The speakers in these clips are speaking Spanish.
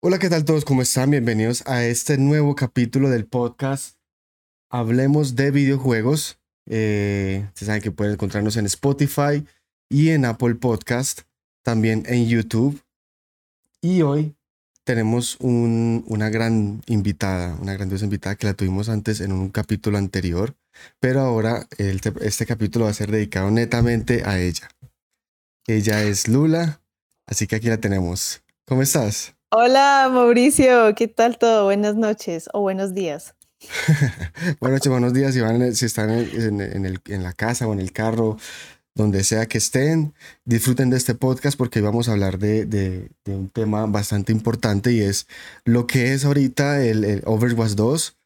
Hola, ¿qué tal todos? ¿Cómo están? Bienvenidos a este nuevo capítulo del podcast Hablemos de videojuegos. Eh, ustedes saben que pueden encontrarnos en Spotify y en Apple Podcast, también en YouTube. Y hoy tenemos un- una gran invitada, una grandiosa invitada que la tuvimos antes en un capítulo anterior, pero ahora este capítulo va a ser dedicado netamente a ella. Ella es Lula, así que aquí la tenemos. ¿Cómo estás? Hola Mauricio, ¿qué tal todo? Buenas noches o buenos días. Buenas noches, buenos días. Si, si están en, la casa o en el carro, donde sea que estén, disfruten de este podcast porque hoy vamos a hablar de, un tema bastante importante y es lo que es ahorita el, el Overwatch 2.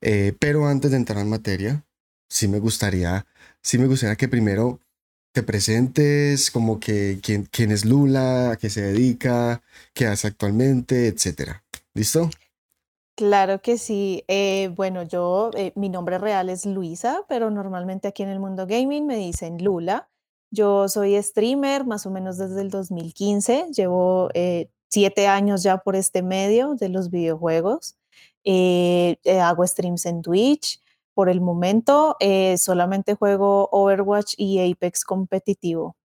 Eh, pero antes de entrar en materia, sí me gustaría, sí me gustaría que primero te presentes, como que quién, quién es Lula, a qué se dedica, qué hace actualmente, etcétera. ¿Listo? Claro que sí. eh, bueno, yo, eh, mi nombre real es Luisa, pero normalmente aquí en el mundo gaming me dicen Lula. Yo soy streamer más o menos desde el 2015. Llevo eh, siete años ya por este medio de los videojuegos. hago streams en Twitch. Por el momento eh, solamente juego Overwatch y Apex competitivo.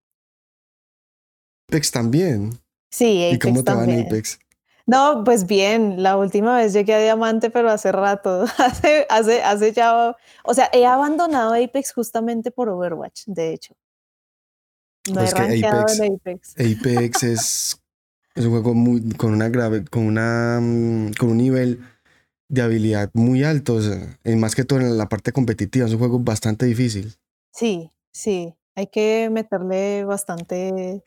Apex también. Sí, ¿Y cómo Apex te va en. Apex? No, pues bien, la última vez llegué a diamante, pero hace rato, hace, hace, hace ya, o sea, he abandonado Apex justamente por Overwatch, de hecho. No he Es que Apex, en Apex. Apex es, es un juego muy, con una grave, con una, mm, con un nivel de habilidad muy alto, o sea, y más que todo en la parte competitiva, es un juego bastante difícil. Sí, sí, hay que meterle bastante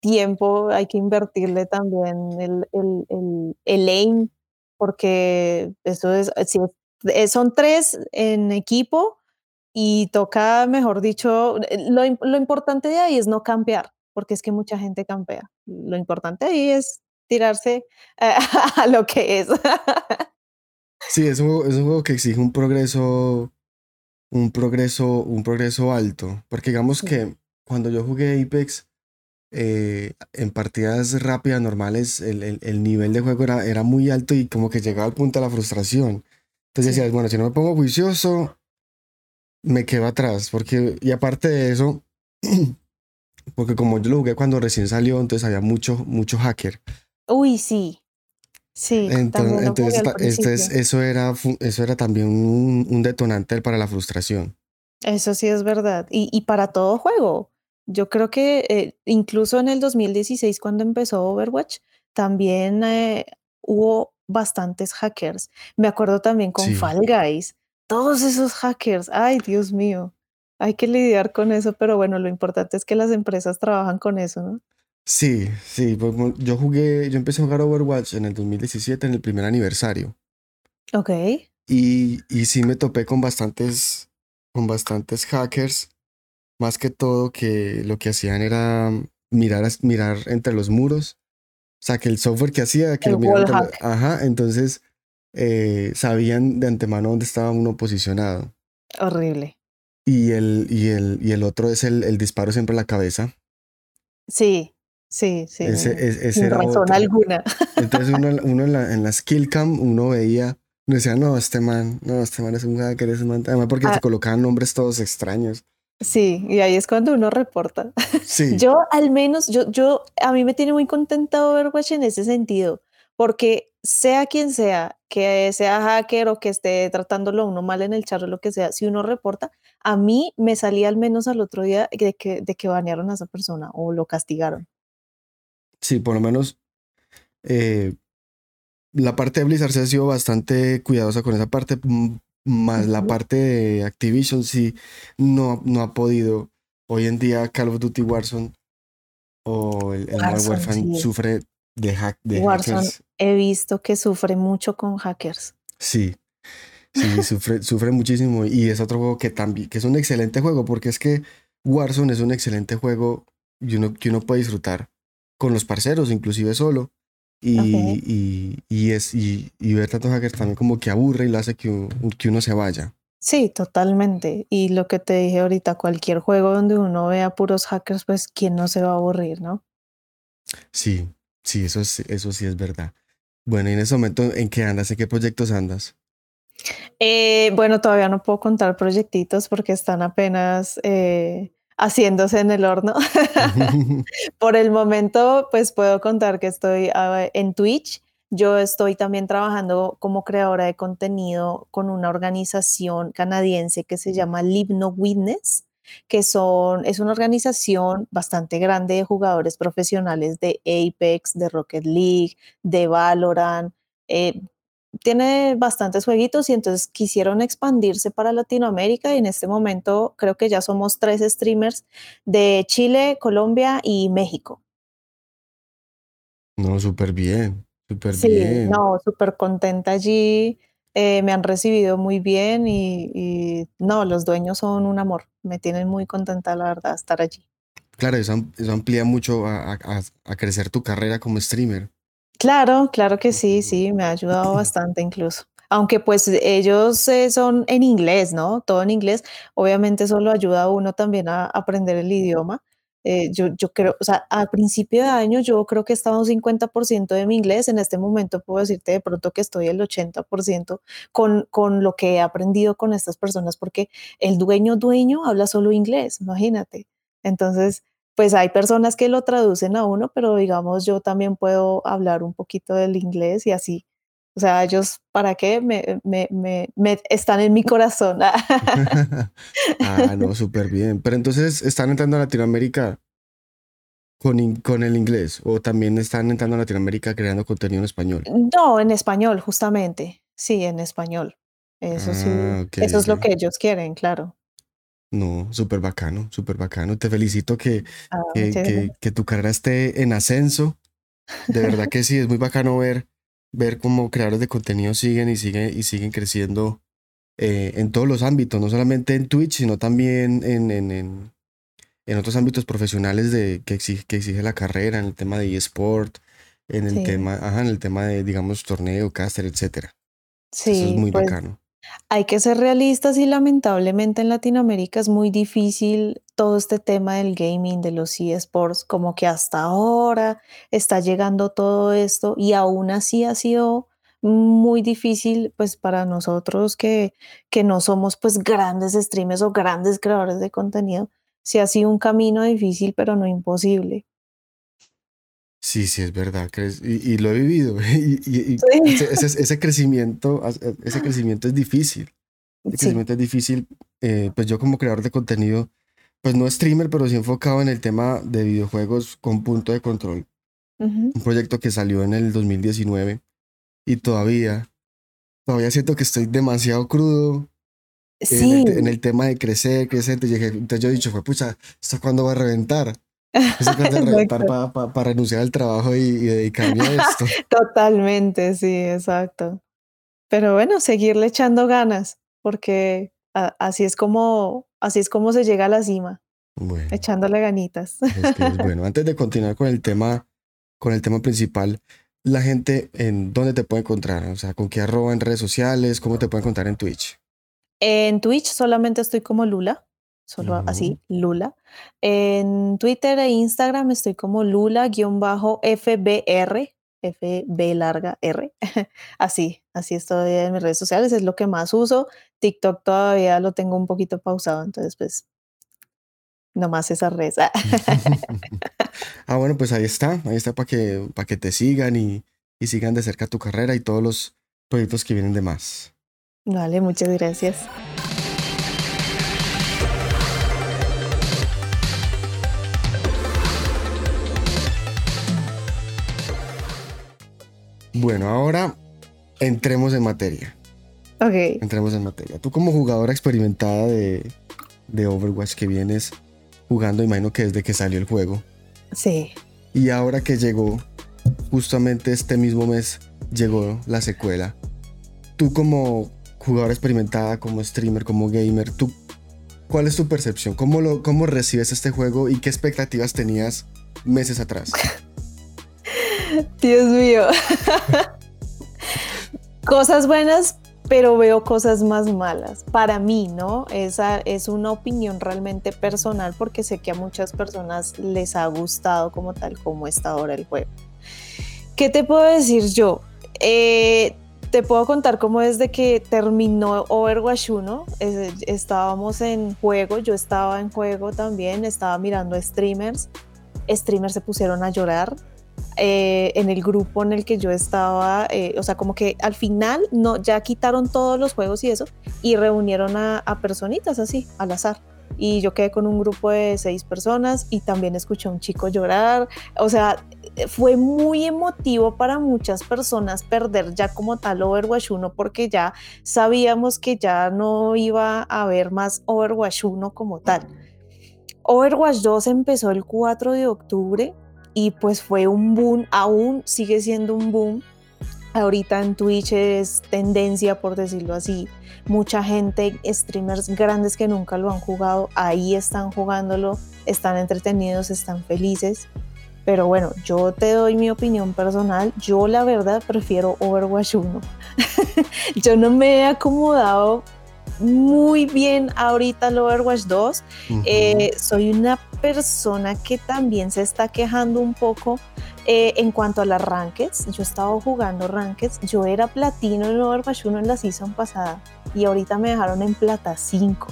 tiempo, hay que invertirle también el, el, el, el aim, porque eso es, eh, son tres en equipo y toca, mejor dicho, eh, lo, lo importante de ahí es no campear, porque es que mucha gente campea. Lo importante ahí es tirarse eh, a lo que es. Sí, es un juego, es un juego que exige un progreso, un progreso, un progreso alto, porque digamos que cuando yo jugué Apex, eh, en partidas rápidas, normales, el, el- el nivel de juego era, era muy alto y como que llegaba al punto de la frustración. Entonces sí, decías, bueno, si no me pongo juicioso, me quedo atrás, porque, y aparte de eso, porque como yo lo jugué cuando recién salió, entonces había mucho, mucho hacker. Uy, sí, sí, Entonces, entonces, al ta- entonces principio. eso era, eso era también un, un detonante para la frustración. Eso sí es verdad. Y, y para todo juego. Yo creo que eh, incluso en el 2016, cuando empezó Overwatch, también eh, hubo bastantes hackers. Me acuerdo también con Sí, Fall Guys. Todos esos hackers. Ay, Dios mío. Hay que lidiar con eso, pero bueno, lo importante es que las empresas trabajan con eso, ¿no? Sí, sí. pues, mo- Yo jugué, yo empecé a jugar Overwatch en el 2017, en el primer aniversario. Ok. Y, y sí me topé con bastantes, con bastantes hackers, más que todo que lo que hacían era mirar, mirar entre los muros. O sea, que el software que hacía, que El lo miraba entre los... wallhack. Ajá, entonces eh, sabían de antemano dónde estaba uno posicionado. Horrible. Y el, y el, y el otro es el, el disparo siempre en la cabeza. Sí, sí, sí. Ese, era razón otro. alguna. Entonces uno, uno en la, en la skill cam, uno veía, uno decía, no, este man, no, este man es un hacker, es un man. Además porque se Ah, colocaban nombres todos extraños. sí, y ahí es cuando uno reporta. Sí, Yo al menos, yo, yo, a mí me tiene muy contenta Overwatch en ese sentido, porque sea quien sea, que sea hacker o que esté tratándolo uno mal en el chat o lo que sea, si uno reporta, a mí me salía al menos al otro día de que, de que banearon a esa persona o lo castigaron. Sí, por lo menos eh, la parte de Blizzard se ha sido bastante cuidadosa con esa parte, más la parte de Activision sí no, no ha podido. Hoy en día Call of Duty Warzone o el, el Warzone, Warfare sí. sufre de, hack, de Warzone hackers. he visto que sufre mucho con hackers. Sí, sí, sufre, sufre muchísimo y es otro juego que también, que es un excelente juego porque es que Warzone es un excelente juego y uno, que uno puede disfrutar con los parceros, inclusive solo. Y, y, y es, y, y ver tantos hackers también como que aburre y lo hace que uno se vaya. Sí, totalmente. Y lo que te dije ahorita, cualquier juego donde uno vea puros hackers, pues quién no se va a aburrir, ¿no? Sí, sí, eso, es, eso sí es verdad. Bueno, y en ese momento, ¿en qué andas? ¿En qué proyectos andas? Eh, bueno, todavía no puedo contar proyectitos porque están apenas eh, haciéndose en el horno. Por el momento, pues puedo contar que estoy ah, en Twitch. Yo estoy también trabajando como creadora de contenido con una organización canadiense que se llama Live No Witness que son, es una organización bastante grande de jugadores profesionales de Apex, de Rocket League, de Valorant. Eh, tiene bastantes jueguitos y entonces quisieron expandirse para Latinoamérica y en este momento creo que ya somos tres streamers de Chile, Colombia y México. No, súper bien, súper sí, bien. No, súper contenta allí. Eh, me han recibido muy bien y, no, los dueños son un amor. Me tienen muy contenta, la verdad, estar allí. Claro, eso, amplía mucho a, crecer tu carrera como streamer. Claro, claro que sí, sí, me ha ayudado bastante incluso. Aunque pues ellos eh, son en inglés, ¿no? Todo en inglés. Obviamente eso lo ayuda a uno también a aprender el idioma. Eh, yo, yo creo, o sea, a principio de año yo creo que estaba un 50% de mi inglés, en este momento puedo decirte de pronto que estoy el 80% con, con lo que he aprendido con estas personas, porque el dueño dueño habla solo inglés, imagínate. Entonces, pues hay personas que lo traducen a uno, pero digamos yo también puedo hablar un poquito del inglés y así o sea, ellos, ¿para qué? Me, me, me, están en mi corazón. ah, no, súper bien. Pero entonces, ¿están entrando a Latinoamérica con, con el inglés? ¿O también están entrando a Latinoamérica creando contenido en español? No, en español, justamente. Sí, en español. Eso sí. Ah, eso es lo que ellos quieren, claro. No, súper bacano, súper bacano. Te felicito que, ah, que, que tu carrera esté en ascenso. De verdad que sí, es muy bacano ver ver cómo creadores de contenido siguen y siguen y siguen creciendo eh, en todos los ámbitos, no solamente en Twitch, sino también en, en, en, en otros ámbitos profesionales de, que, exige, que exige la carrera, en el tema de eSport, en el tema, ajá, en el tema de, digamos, torneo, caster, etcétera. Sí, Eso es muy pues, bacano. Hay que ser realistas y lamentablemente en Latinoamérica es muy difícil todo este tema del gaming, de los eSports, como que hasta ahora está llegando todo esto y aún así ha sido muy difícil pues para nosotros que, que no somos pues grandes streamers o grandes creadores de contenido. Sí ha sido un camino difícil pero no imposible. Sí, sí, es verdad. Y, y lo he vivido. Y, ese, crecimiento, ese crecimiento es difícil. El crecimiento es difícil. Eh, pues yo como creador de contenido, pues no streamer, pero sí enfocado en el tema de videojuegos con punto de control. Un proyecto que salió en el 2019 y todavía, todavía siento que estoy demasiado crudo. En, el, en el tema de crecer, crecer. Entonces yo he dicho, fue, pucha, ¿esto cuándo va a reventar? para renunciar al trabajo y, dedicarme a esto. Totalmente, sí, exacto. Pero bueno, seguirle echando ganas, porque así es como así es como se llega a la cima. echándole ganitas. bueno, antes de continuar con el tema con el tema principal, la gente en dónde te puede encontrar, o sea, con qué arroba en redes sociales, cómo te puede encontrar en Twitch. En Twitch solamente estoy como Lula, solo así, Lula. En Twitter e Instagram estoy como Lula-FBR, FB larga R. así, así estoy en mis redes sociales, es lo que más uso. TikTok todavía lo tengo un poquito pausado, entonces pues nomás esa red. ah, bueno, pues ahí está, ahí está para que, para que te sigan y, y sigan de cerca tu carrera y todos los proyectos que vienen de más. Vale, muchas gracias. Bueno, ahora entremos en materia. Ok. Entremos en materia. Tú como jugadora experimentada de, de Overwatch que vienes jugando, imagino que desde que salió el juego. Sí. Y ahora que llegó, justamente este mismo mes, llegó la secuela. Tú como jugadora experimentada, como streamer, como gamer, ¿tú, ¿cuál es tu percepción? ¿Cómo, lo, ¿Cómo recibes este juego y qué expectativas tenías meses atrás? Dios mío. cosas buenas, pero veo cosas más malas. Para mí, ¿no? Esa es una opinión realmente personal porque sé que a muchas personas les ha gustado como tal como está ahora el juego. ¿Qué te puedo decir yo? Eh, te puedo contar cómo desde que terminó Overwatch 1, estábamos en juego, yo estaba en juego también, estaba mirando streamers, streamers se pusieron a llorar, eh, en el grupo en el que yo estaba, eh, o sea, como que al final no, ya quitaron todos los juegos y eso y reunieron a, a, personitas así, al azar. Y yo quedé con un grupo de seis personas y también escuché a un chico llorar. O sea, fue muy emotivo para muchas personas perder ya como tal Overwatch 1 porque ya sabíamos que ya no iba a haber más Overwatch 1 como tal. Overwatch 2 empezó el 4 de octubre y pues fue un boom, aún sigue siendo un boom. Ahorita en Twitch es tendencia, por decirlo así. Mucha gente, streamers grandes que nunca lo han jugado, ahí están jugándolo, están entretenidos, están felices. Pero bueno, yo te doy mi opinión personal. Yo la verdad prefiero Overwatch 1. yo no me he acomodado muy bien ahorita al Overwatch 2. Eh, soy una persona que también se está quejando un poco eh, en cuanto a las rankeds. Yo estaba jugando rankeds. Yo era platino en Overwatch 1 en la season pasada y ahorita me dejaron en plata 5.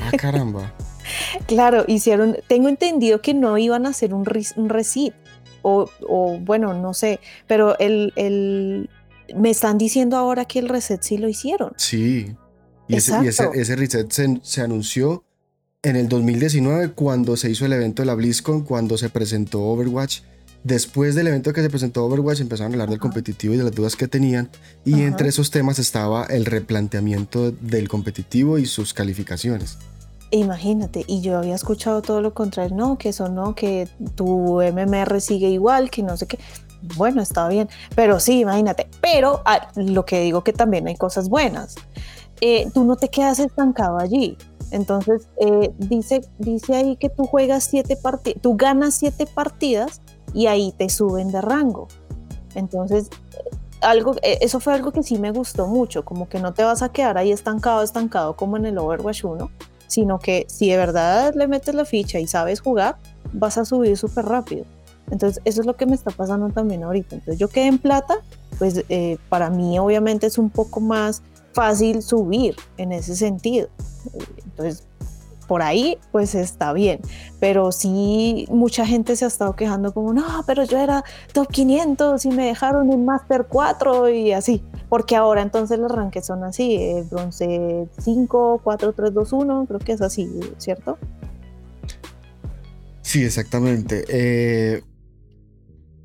Ah, caramba. claro, hicieron. Tengo entendido que no iban a hacer un, un reset. O, o, bueno, no sé, pero el, el, me están diciendo ahora que el reset sí lo hicieron. Sí, y, ese, ese, reset se, anunció en el 2019 cuando se hizo el evento de la BlizzCon, cuando se presentó Overwatch. Después del evento que se presentó Overwatch empezaron a hablar del competitivo y de las dudas que tenían y entre esos temas estaba el replanteamiento del competitivo y sus calificaciones. Imagínate, y yo había escuchado todo lo contrario, no, que eso no, que tu MMR sigue igual, que no sé qué. Bueno, está bien, pero sí, imagínate. Pero ah, lo que digo que también hay cosas buenas. Eh, tú no te quedas estancado allí. Entonces, eh, dice, dice ahí que tú juegas siete partidas, tú ganas siete partidas y ahí te suben de rango. Entonces, algo, eh, eso fue algo que sí me gustó mucho, como que no te vas a quedar ahí estancado, estancado como en el Overwatch 1, sino que si de verdad le metes la ficha y sabes jugar, vas a subir súper rápido. Entonces, eso es lo que me está pasando también ahorita. Entonces, yo quedé en plata, pues para mí obviamente es un poco más fácil subir en ese sentido. Entonces, por ahí pues está bien, pero sí mucha gente se ha estado quejando como, no, pero yo era top 500 y me dejaron en Master 4 y así, porque ahora entonces los ranques son así, eh, bronce 5, 4, 3, 2, 1, creo que es así, ¿cierto? Sí, exactamente. Eh,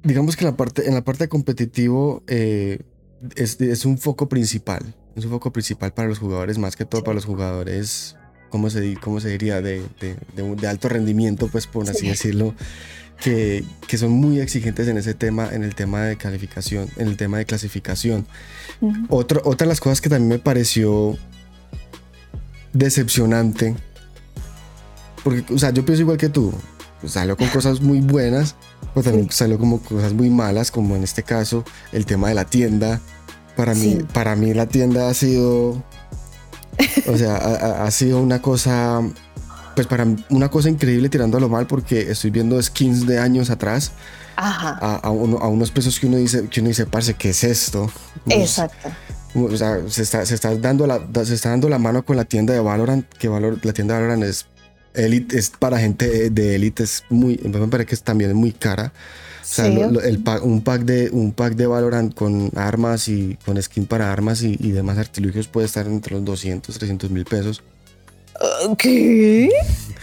digamos que en la parte, competitivo eh, es un foco principal es un foco principal para los jugadores, más que todo para los jugadores, ¿cómo se, cómo se diría? De, de, de, alto rendimiento, pues por así decirlo, que, que, son muy exigentes en ese tema, en el tema de calificación, en el tema de clasificación. otra de las cosas que también me pareció decepcionante, porque, o sea, yo pienso igual que tú, salió con cosas muy buenas, pero también salió como cosas muy malas, como en este caso el tema de la tienda, para mí, para mí la tienda ha sido, o sea, ha, sido una cosa, pues para mí, una cosa increíble tirando a lo mal porque estoy viendo skins de años atrás. A, a, unos precios que uno dice, que uno dice, parce, ¿qué es esto? Exacto. O sea, se está, se está, dando la, se está dando la mano con la tienda de Valorant, que Valor, la tienda de Valorant es elite, es para gente de élite, es muy, me parece que es también muy cara. Sea, el un, pack de, un pack de Valorant con armas y con skin para armas y, demás artilugios puede estar entre los 200, 300 mil pesos. ¿Qué?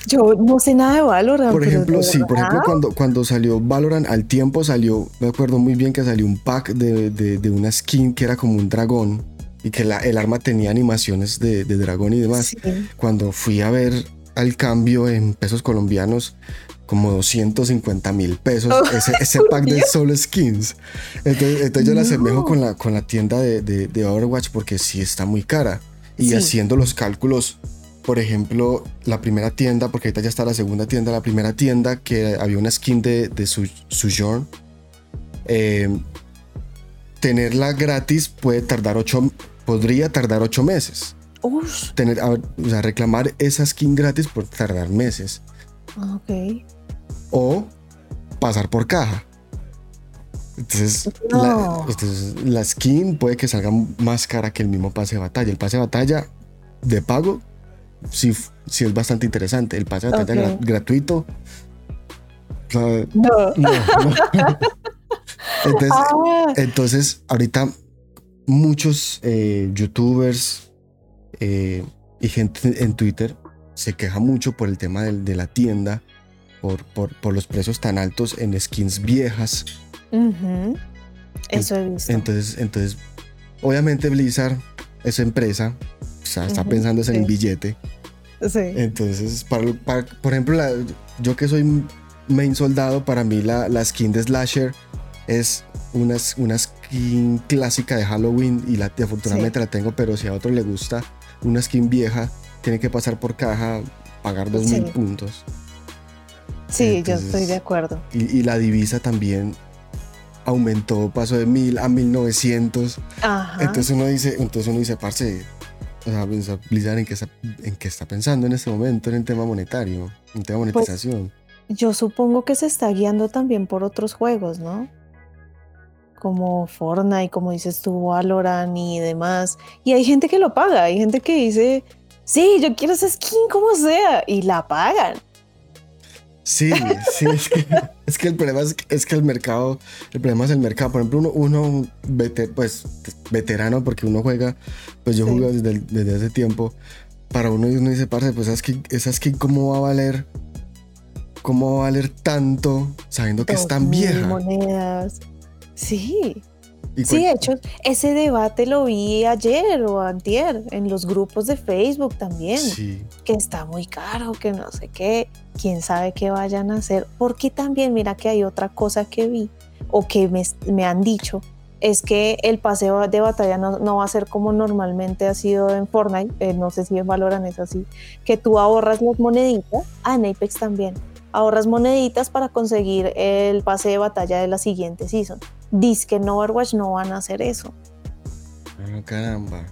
Yo no sé nada de Valorant. Por ejemplo, sí, por ejemplo, cuando, cuando salió Valorant, al tiempo salió, me acuerdo muy bien que salió un pack de, de, una skin que era como un dragón y que la, el arma tenía animaciones de, de dragón y demás. Cuando fui a ver al cambio en pesos colombianos, como 250 mil pesos oh, ese, pack de solo skins. Entonces, yo la asemejo con la, con la tienda de, de, Overwatch porque sí está muy cara. Y haciendo los cálculos, por ejemplo, la primera tienda, porque ahorita ya está la segunda tienda, la primera tienda que había una skin de, de su, Sojourn, eh, tenerla gratis puede tardar ocho, podría tardar ocho meses. Tener, o sea, reclamar esa skin gratis puede tardar meses. Ok o pasar por caja. Entonces, la, la, skin puede que salga más cara que el mismo pase de batalla. El pase de batalla de pago sí, sí es bastante interesante. El pase de batalla gratuito. no. no, Entonces, ah. entonces, ahorita muchos eh, youtubers eh, y gente en Twitter se queja mucho por el tema de, la tienda, por, por, los precios tan altos en skins viejas. Eso he visto. Entonces, entonces, obviamente Blizzard es empresa, está pensando en el billete. Sí. Entonces, para, por ejemplo, yo que soy main soldado, para mí la, la skin de Slasher es una, una skin clásica de Halloween y la, afortunadamente la tengo, pero si a otro le gusta una skin vieja, tiene que pasar por caja, pagar dos mil puntos. Sí, yo estoy de acuerdo. Y, la divisa también aumentó, pasó de mil a mil novecientos. Entonces uno dice, entonces uno dice, parce, o sea, Blizzard en qué, está, en qué está pensando en este momento en el tema monetario, en tema pues, monetización. yo supongo que se está guiando también por otros juegos, ¿no? como Fortnite, como dices tú, Valorant y demás. Y hay gente que lo paga, hay gente que dice, sí, yo quiero esa skin como sea, y la pagan. Sí, sí, es que, el problema es, que el mercado, el problema es el mercado. Por ejemplo, uno, uno pues, veterano, porque uno juega, pues yo juego desde, desde hace tiempo. Para uno, uno dice, parce, pues esa skin, esa skin, ¿cómo va a valer? ¿Cómo va a valer tanto sabiendo que es tan vieja? monedas. Sí. Sí, de hecho, ese debate lo vi ayer o antier en los grupos de Facebook también. Sí. Que está muy caro, que no sé qué, quién sabe qué vayan a hacer. Porque también, mira que hay otra cosa que vi o que me, han dicho, es que el paseo de batalla no, va a ser como normalmente ha sido en Fortnite, eh, no sé si en Valorant es así, que tú ahorras las moneditas, ah, en Apex también, ahorras moneditas para conseguir el pase de batalla de la siguiente season. Dice que en Overwatch no van a hacer eso. Ah, caramba.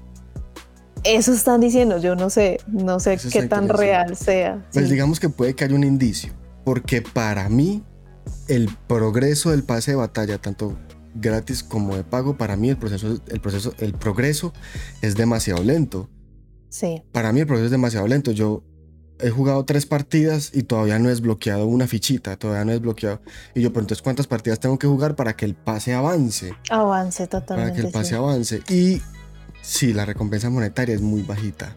Eso están diciendo, yo no sé, no sé qué tan real sea. Pues digamos que puede que haya un indicio, porque para mí el progreso del pase de batalla, tanto gratis como de pago, para mí el proceso, el proceso, el progreso es demasiado lento. Sí. Para mí el progreso es demasiado lento. Yo he jugado tres partidas y todavía no he desbloqueado una fichita, todavía no he desbloqueado. Y yo, pero entonces, ¿cuántas partidas tengo que jugar para que el pase avance? Avance totalmente. Para que el pase avance. Y sí, la recompensa monetaria es muy bajita.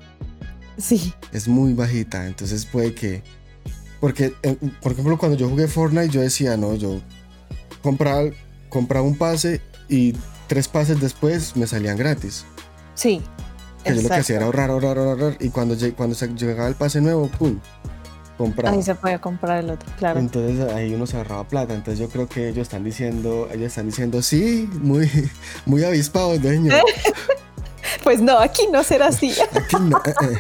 Sí. Es muy bajita, entonces puede que... Porque, eh, por ejemplo, cuando yo jugué Fortnite, yo decía, no, yo compraba, compraba un pase y tres pases después me salían gratis. Sí. Que yo lo que hacía era ahorrar, ahorrar, ahorrar. Y cuando, cuando se llegaba el pase nuevo, ¡pum! Comprar. Ahí se puede comprar el otro, claro. Entonces ahí uno se ahorraba plata. Entonces yo creo que ellos están diciendo, ellos están diciendo, sí, muy, muy avispados, dueño. pues no, aquí no será así. aquí no. Eh, eh.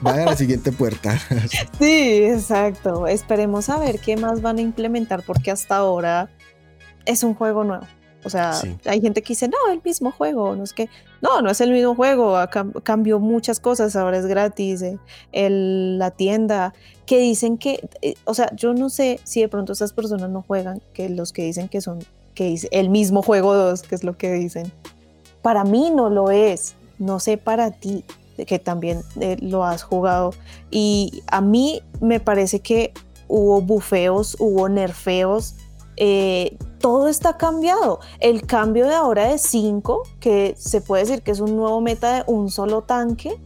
Vaya a la siguiente puerta. sí, exacto. Esperemos a ver qué más van a implementar porque hasta ahora es un juego nuevo. O sea, hay gente que dice, no, el mismo juego, no es que, no, no es el mismo juego, cambió muchas cosas, ahora es gratis, eh, el, la tienda, que dicen que, eh, o sea, yo no sé si de pronto esas personas no juegan, que los que dicen que son, que es el mismo juego 2, que es lo que dicen. Para mí no lo es, no sé para ti, que también eh, lo has jugado, y a mí me parece que hubo bufeos, hubo nerfeos, eh, todo está cambiado. El cambio de ahora de 5, que se puede decir que es un nuevo meta de un solo tanque,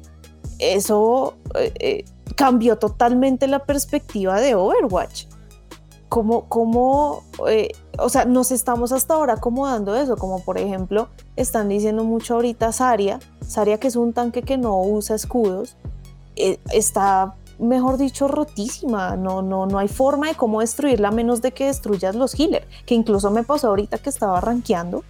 eso eh, eh, cambió totalmente la perspectiva de Overwatch. Como, como o sea, nos estamos hasta ahora acomodando eso, como por ejemplo, están diciendo mucho ahorita Saria, Saria que es un tanque que no usa escudos, está mejor dicho, rotísima. No, no, no hay forma de cómo destruirla a menos de que destruyas los healers. Que incluso me pasó ahorita que estaba rankeando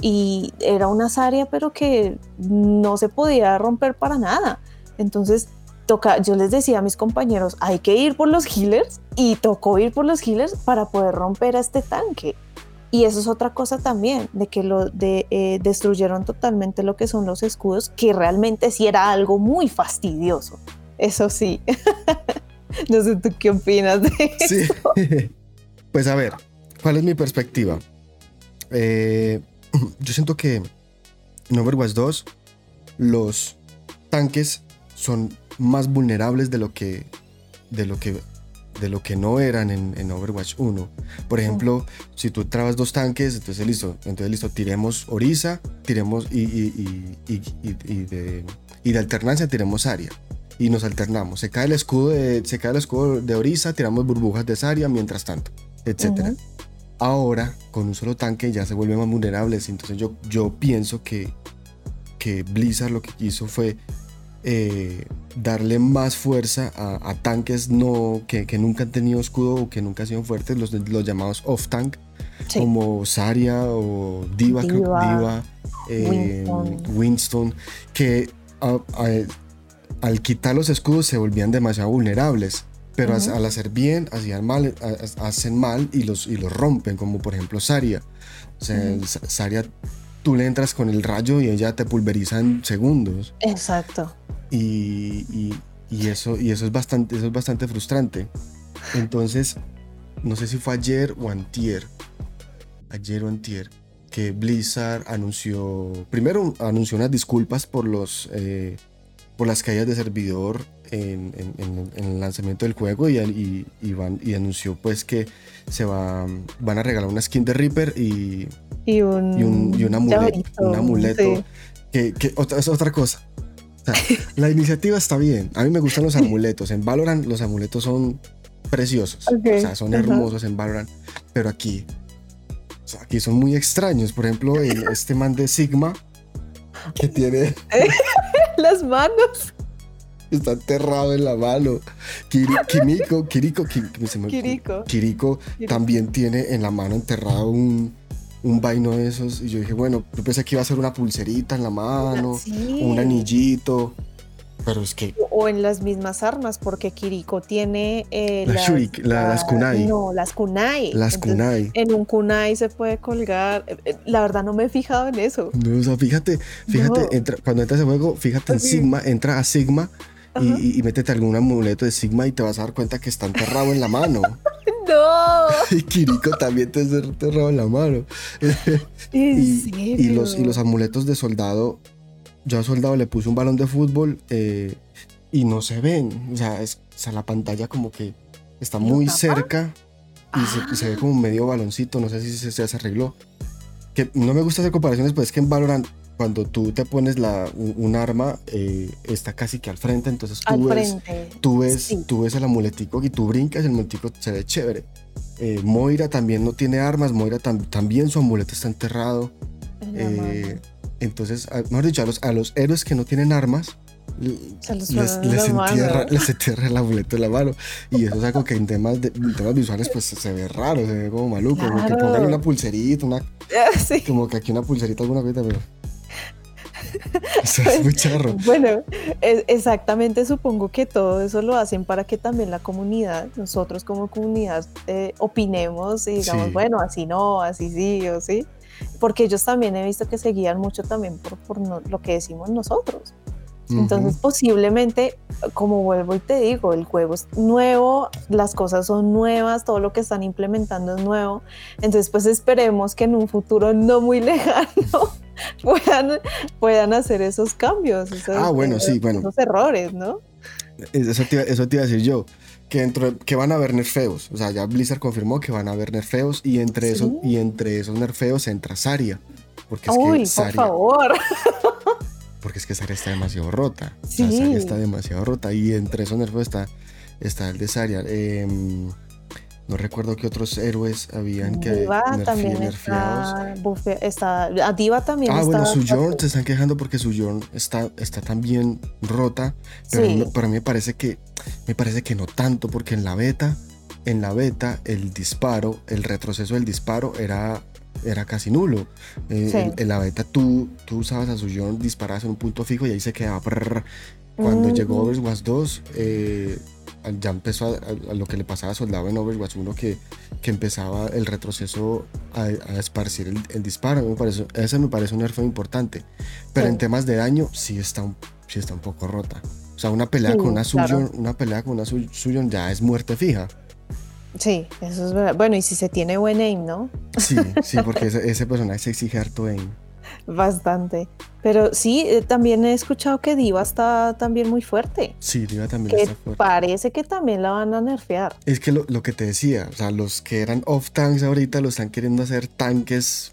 y era una área, pero que no se podía romper para nada. Entonces, toca, yo les decía a mis compañeros, hay que ir por los healers y tocó ir por los healers para poder romper a este tanque. Y eso es otra cosa también, de que lo de, eh, destruyeron totalmente lo que son los escudos, que realmente sí era algo muy fastidioso. Eso sí. no sé tú qué opinas de eso. Pues a ver, ¿cuál es mi perspectiva? Eh, yo siento que en Overwatch 2 los tanques son más vulnerables de lo que, de lo que, de lo que no eran en, Overwatch 1. Por ejemplo, si tú trabas dos tanques, entonces listo, entonces listo, tiremos Orisa, tiremos y, y, de, de, alternancia tiremos Aria. Y nos alternamos. Se cae el escudo de, se cae el escudo de Orisa, tiramos burbujas de Saria mientras tanto, etc. Ahora, con un solo tanque ya se vuelven más vulnerables. Entonces yo, yo pienso que, que Blizzard lo que hizo fue eh, darle más fuerza a, tanques no, que, nunca han tenido escudo o que nunca han sido fuertes, los, los llamados off-tank, como Saria o Diva, Diva, eh, Winston. que al quitar los escudos se volvían demasiado vulnerables. Pero al hacer bien, hacían mal, hacen mal y los, y los rompen, como por ejemplo Saria. O sea, Saria tú le entras con el rayo y ella te pulveriza en segundos. Exacto. Y, eso, y eso, es bastante, eso es bastante frustrante. Entonces, no sé si fue ayer o antier, ayer o antier, que Blizzard anunció, primero anunció unas disculpas por, los, eh, por las caídas de servidor en, el lanzamiento del juego y, y, van, y anunció pues que se va, van a regalar una skin de Reaper y, y un, y un, amuleto, un amuleto que, que otra, es otra cosa la iniciativa está bien. A mí me gustan los amuletos. En Valorant los amuletos son preciosos. O sea, son hermosos en Valorant. Pero aquí, aquí son muy extraños. Por ejemplo, este man de Sigma, que tiene... Las manos. Está enterrado en la mano. Kiriko, Kiriko, Kiriko, Kiriko. también tiene en la mano enterrado un, un vaino de esos. Y yo dije, bueno, yo pensé que iba a ser una pulserita en la mano, un anillito, pero es que... O en las mismas armas, porque Kiriko tiene... Eh, las, las, kunai. No, las kunai. Las kunai. En un kunai se puede colgar... Eh, eh, la verdad no me he fijado en eso. No, o sea, fíjate, fíjate, cuando entras ese juego, fíjate en Sigma, entra a Sigma y, y, métete algún amuleto de Sigma y te vas a dar cuenta que está enterrado en la mano. No. Y Kiriko también te enterrado en la mano. y, los, y los amuletos de soldado, yo a soldado le puse un balón de fútbol eh, y no se ven. O sea, es, la pantalla como que está muy cerca y se, ve como medio baloncito. No sé si se, se arregló. Que no me gusta hacer comparaciones, pues es que en Valorant cuando tú te pones la, un, arma, eh, está casi que al frente, entonces tú ves, Tú, ves tú ves el amuletico y tú brincas y el amuletico se ve chévere. Eh, Moira también no tiene armas, Moira también su amuleto está enterrado. Entonces, mejor dicho, a los, a los héroes que no tienen armas, les, les, entierra, les, entierra, el amuleto en la mano. Y eso es algo que en temas, de, temas visuales pues se ve raro, se ve como maluco. Como que pongan una pulserita, una, como que aquí una pulserita, alguna cosa, pero es muy charro. Bueno, e, exactamente, supongo que todo eso lo hacen para que también la comunidad, nosotros como comunidad, eh, opinemos y digamos, bueno, así no, así sí o sí. Porque ellos también he visto que se guían mucho también por, por lo que decimos nosotros. Entonces, posiblemente, como vuelvo y te digo, el juego es nuevo, las cosas son nuevas, todo lo que están implementando es nuevo. Entonces, pues esperemos que en un futuro no muy lejano puedan, puedan hacer esos cambios. ah, bueno, sí, bueno. Esos errores, ¿no? Eso te, eso te iba a decir yo. Que, dentro, que van a haber nerfeos. O sea, ya Blizzard confirmó que van a haber nerfeos y entre, esos, y entre esos nerfeos entra Saria. Porque es Uy, por favor. porque es que Saria está demasiado rota. Saria está demasiado rota y entre esos nerfeos está, está el de Saria. Em, no recuerdo qué otros héroes habían que Diva también está, está, Diva también ah, bueno, su Yorn se están quejando porque su Yorn está, está también rota, pero para mí me parece que me parece que no tanto porque en la beta en la beta el disparo, el retroceso del disparo era era casi nulo. Eh, en, la beta tú, tú usabas a su Yorn, disparabas en un punto fijo y ahí se quedaba. Cuando llegó Overwatch 2, eh, ya empezó a, lo que le pasaba a Soldado en Overwatch 1, que, que empezaba el retroceso a, esparcir el, disparo. Me parece, ese me parece un nerfeo importante. Pero en temas de daño, sí está, un, sí está un poco rota. O sea, una pelea con una Suyon, una pelea con una Suyon ya es muerte fija. Sí, eso es verdad. Bueno, y si se tiene buen aim, ¿no? Sí, sí, porque ese, ese personaje se exige harto aim. Bastante. Pero sí, eh, también he escuchado que Diva está también muy fuerte. Sí, Diva también Que está fuerte. parece que también la van a nerfear. Es que lo, lo que te decía, o sea, los que eran off tanks ahorita lo están queriendo hacer tanques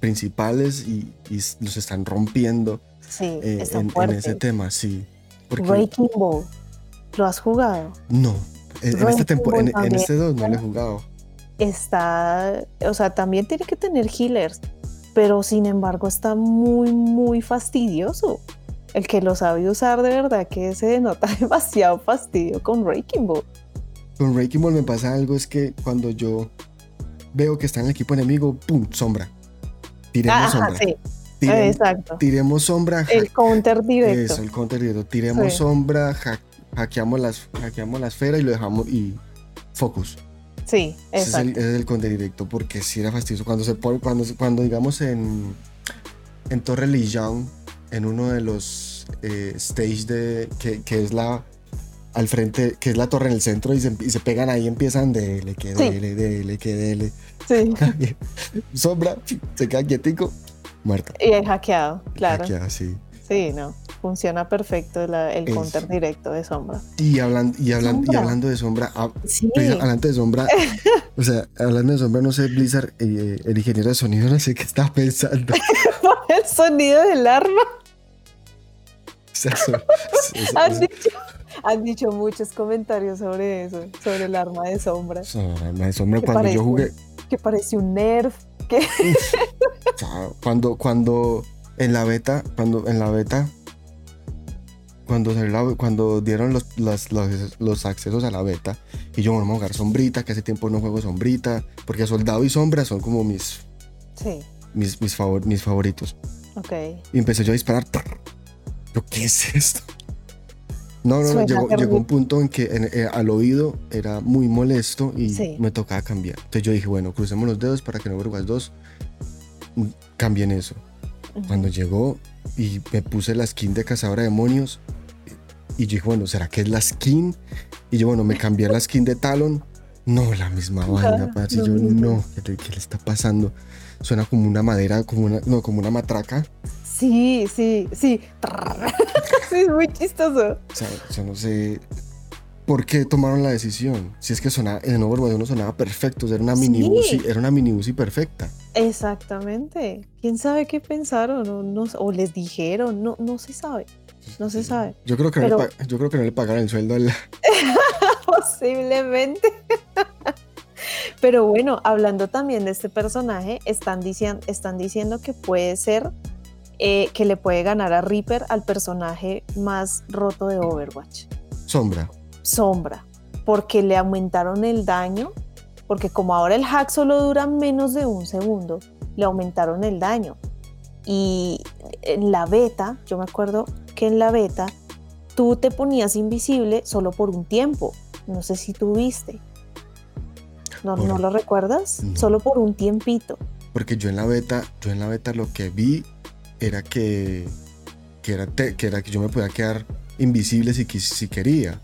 principales y, los están rompiendo Sí, eh, está en, en ese tema, sí. Porque Breaking Ball. ¿Lo has jugado? no, en, en este tempo- en, este 2 no lo he jugado. Está, o sea, también tiene que tener healers, pero sin embargo está muy, muy fastidioso. El que lo sabe usar de verdad que se denota demasiado fastidio con Breaking Ball. Con Breaking Ball me pasa algo, es que cuando yo veo que está en el equipo enemigo, ¡pum! Sombra. Tiremos Ajá, sombra. sí, Tirem- exacto. tiremos sombra. El counter directo. Eso, el counter directo. Tiremos Sí. sombra, ha- hackeamos, las, hackeamos la esfera y lo dejamos y focus. Sí, Ese es, el, exacto. ese es el counter directo porque si era fastidioso. Cuando se cuando, cuando digamos en, en Torre Lijiang, en uno de los eh, stage de que, que es la al frente, que es la torre en el centro y se, y se pegan ahí, empiezan dele, que Sí. dele, dele, que dele. Sí. Sombra, se queda quietico, muerta. Y es hackeado, claro. Hackeada, sí. Sí, no. Funciona perfecto la- el counter directo de sombra. Y, hablan, y, hablan, y hablando de sombra, ah, Sí. Pues, hablando de sombra, o sea, hablando de sombra, no sé, Blizzard, eh, el ingeniero de sonido, no sé qué estaba pensando. el sonido del arma. O sea, so- so- Han so- dicho, han dicho muchos comentarios sobre eso, sobre el arma de sombra. so- arma de sombra, ¿Qué cuando parece? yo jugué, Que parece un nerf. Que... cuando, cuando en la beta, cuando en la beta, cuando, la- cuando dieron los, las- los, los accesos a la beta, y yo, bueno, vamos a jugar sombrita, que hace tiempo no juego sombrita, porque soldado y sombra son como mis, Sí, mis, mis, favor- mis favoritos. ok. Y empecé yo a disparar. ¿Pero qué es esto? No, no, no. Llegó, llegó un punto en que en- eh, al oído era muy molesto y Sí. me tocaba cambiar. Entonces yo dije, bueno, crucemos los dedos para que en Overwatch 2 mm, cambien eso. Cuando llegó y me puse la skin de cazadora de demonios y yo dije, bueno, ¿será que es la skin? Y yo, bueno, me cambié la skin de Talon. No, la misma vaina, parce. Y lo yo, no, ¿qué, le- qué le está pasando? Suena como una madera, como una, no, como una matraca. Sí, sí, sí. sí, es muy chistoso. O sea, yo no sé por qué tomaron la decisión. Si es que sonaba, en Overwatch 1 sonaba perfecto, o sea, era una mini Sí. Era una mini perfecta. Exactamente. ¿Quién sabe qué pensaron o, no, o les dijeron? No, no se sabe. No se sabe. Yo creo que, no, le, yo creo que no le pagaron el sueldo al... Posiblemente. Pero bueno, hablando también de este personaje, están, diciendo están diciendo que puede ser eh, que le puede ganar a Reaper al personaje más roto de Overwatch, Sombra. Sombra, porque le aumentaron el daño, porque como ahora el hack solo dura menos de un segundo, le aumentaron el daño. Y en la beta, yo me acuerdo que en la beta tú te ponías invisible solo por un tiempo. No sé si tú viste. ¿No, ¿no lo recuerdas? No. Solo por un tiempito. Porque yo en la beta, yo en la beta lo que vi era que, que, era, te- que era que yo me podía quedar invisible si, si quería.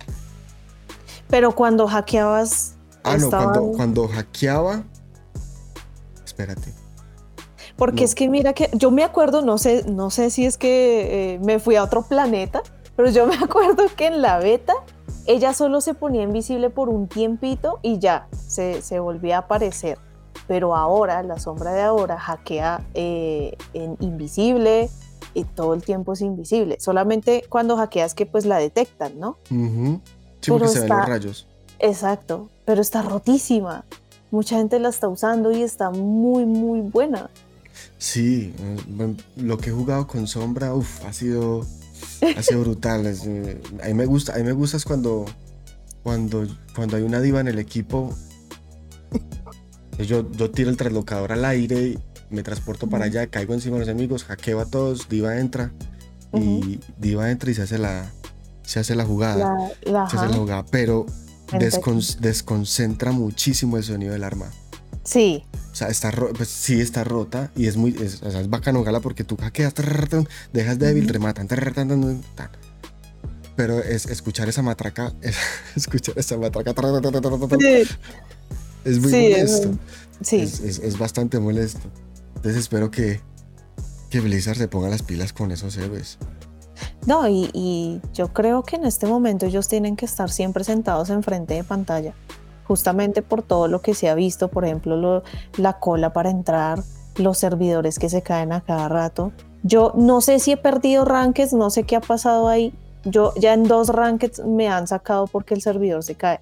Pero cuando hackeabas... Ah, no, cuando, cuando hackeaba... Espérate. Porque No. es que mira que yo me acuerdo, no sé, no sé si es que eh, me fui a otro planeta, pero yo me acuerdo que en la beta ella solo se ponía invisible por un tiempito y ya se, se volvía a aparecer. Pero ahora, la sombra de ahora hackea eh, en invisible y todo el tiempo es invisible. Solamente cuando hackeas que pues la detectan, ¿no? Sí, Pero porque se ven los rayos. Exacto, pero está rotísima. Mucha gente la está usando y está muy, muy buena. Sí, eh, bueno, lo que he jugado con sombra, uf, ha sido, ha sido brutal. es, eh, a mí me gusta, a mí me gusta es cuando, cuando, cuando hay una diva en el equipo. Yo, yo tiro el traslocador al aire, me transporto para allá, caigo encima de los enemigos, hackeo a todos, diva entra y diva entra y se hace la, se hace la jugada, La, la- se hace la jugada, pero. Descon- desconcentra muchísimo el sonido del arma. Sí, O sea, está pues sí está rota y es muy, es, o sea, es bacano gala porque tú hackeas, dejas débil, Ujú. rematan, trrr, tan, tan, tan, tan. Pero es escuchar esa matraca, es- escuchar esa matraca, Sí, es muy Sí, es molesto. muy- Sí, Es, es- es bastante molesto. Entonces espero que, que Blizzard se ponga las pilas con esos héroes. No, y, yo creo que en este momento ellos tienen que estar siempre sentados enfrente de pantalla, justamente por todo lo que se ha visto, por ejemplo, lo- la cola para entrar, los servidores que se caen a cada rato. Yo no sé si he perdido rankeds, no sé qué ha pasado ahí. Yo ya en dos rankeds me han sacado porque el servidor se cae.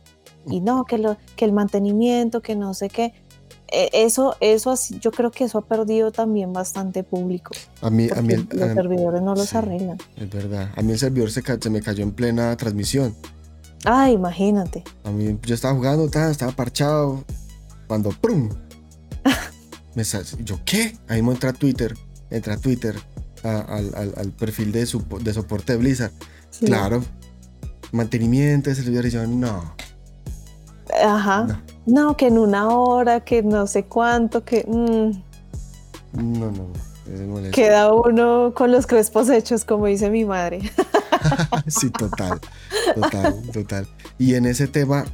Y no, que, lo, que el mantenimiento, que no sé qué. Eh, Eso, eso así- yo creo que eso ha perdido también bastante público. A mí, a mí el- los a- servidores no los sí. arreglan. es verdad. A mí el servidor se, me cayó en plena transmisión. Ah, imagínate. A mí, yo estaba jugando, ta, estaba parchado. Cuando ¡prum! me yo, ¿qué? Ahí me entra a Twitter. Entra a Twitter a- al, al- al perfil de, supo- de soporte de Blizzard. Sí. Claro. Mantenimiento de servidores. Yo, no. Ajá. No. No. que en una hora, que no sé cuánto, que mm, No, no, no. Queda uno con los crespos hechos, como dice mi madre. sí, total, total, total. Y en ese tema,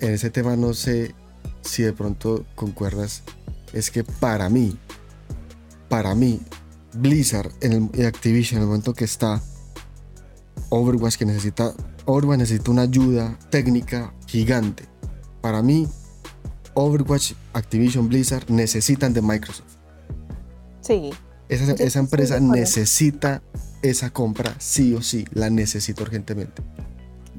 en ese tema no sé si de pronto concuerdas, es que para mí, para mí, Blizzard en el, Activision, en el momento que está Overwatch que necesita, Overwatch necesita una ayuda técnica gigante. Para mí, Overwatch, Activision, Blizzard necesitan de Microsoft. Sí. Esa, empresa necesita esa compra sí o sí, la necesita urgentemente.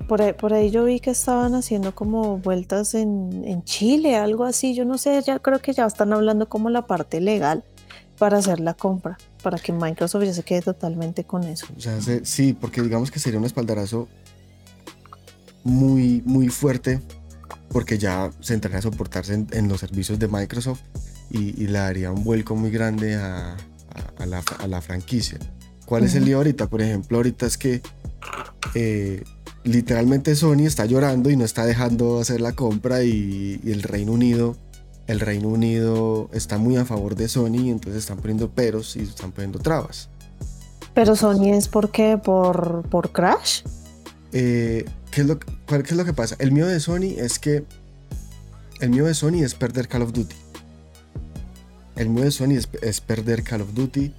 Por ahí, por ahí yo vi que estaban haciendo como vueltas en, en Chile, algo así. Yo no sé, ya creo que ya están hablando como la parte legal para hacer la compra, para que Microsoft ya se quede totalmente con eso. O sea, se- sí, porque digamos que sería un espaldarazo muy, muy fuerte, porque ya se entraría a soportarse en, en los servicios de Microsoft y, y le daría un vuelco muy grande a, a- a la, a la franquicia. ¿Cuál es el lío ahorita? Por ejemplo, ahorita es que eh, literalmente Sony está llorando y no está dejando hacer la compra y, y el Reino Unido, el Reino Unido está muy a favor de Sony y entonces están poniendo peros y están poniendo trabas. Pero Sony es porque por, por Crash. Eh, ¿qué, es lo, cuál- ¿Qué es lo que pasa? El miedo de Sony es que. El miedo de Sony es perder Call of Duty. El miedo de Sony es, es perder Call of Duty,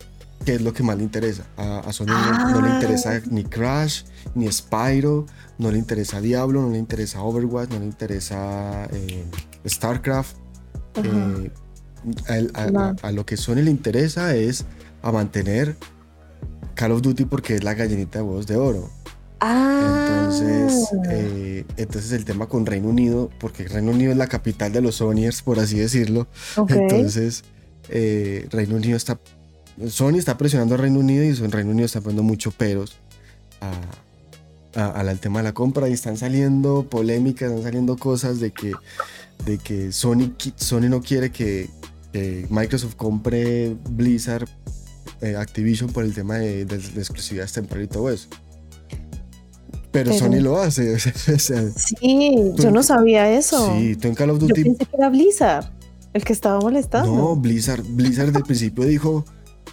que es lo que más le interesa. A, a Sony no- no, le Ah. interesa ni Crash, ni Spyro, no le interesa Diablo, no le interesa Overwatch, no le interesa eh, StarCraft. Eh, a, él- a- No. a- a lo que Sony le interesa es a mantener Call of Duty porque es la gallinita de huevos de oro. Ah, Entonces, eh, entonces el tema con Reino Unido, porque Reino Unido es la capital de los Sonyers, por así decirlo. Entonces, eh, Reino Unido está, Sony está presionando a Reino Unido y el Reino Unido está poniendo mucho peros al tema de la compra y están saliendo polémicas, están saliendo cosas de que, de que Sony, Sony no quiere que, que Microsoft compre Blizzard, eh, Activision por el tema de, de, de exclusividades temporales y todo eso. Pero, Pero- Sony lo hace. o sea, Sí, Tú- yo no sabía eso. sí, tú en Call of Yo Duty pensé que era Blizzard el que estaba molestando. No, Blizzard, Blizzard desde el principio dijo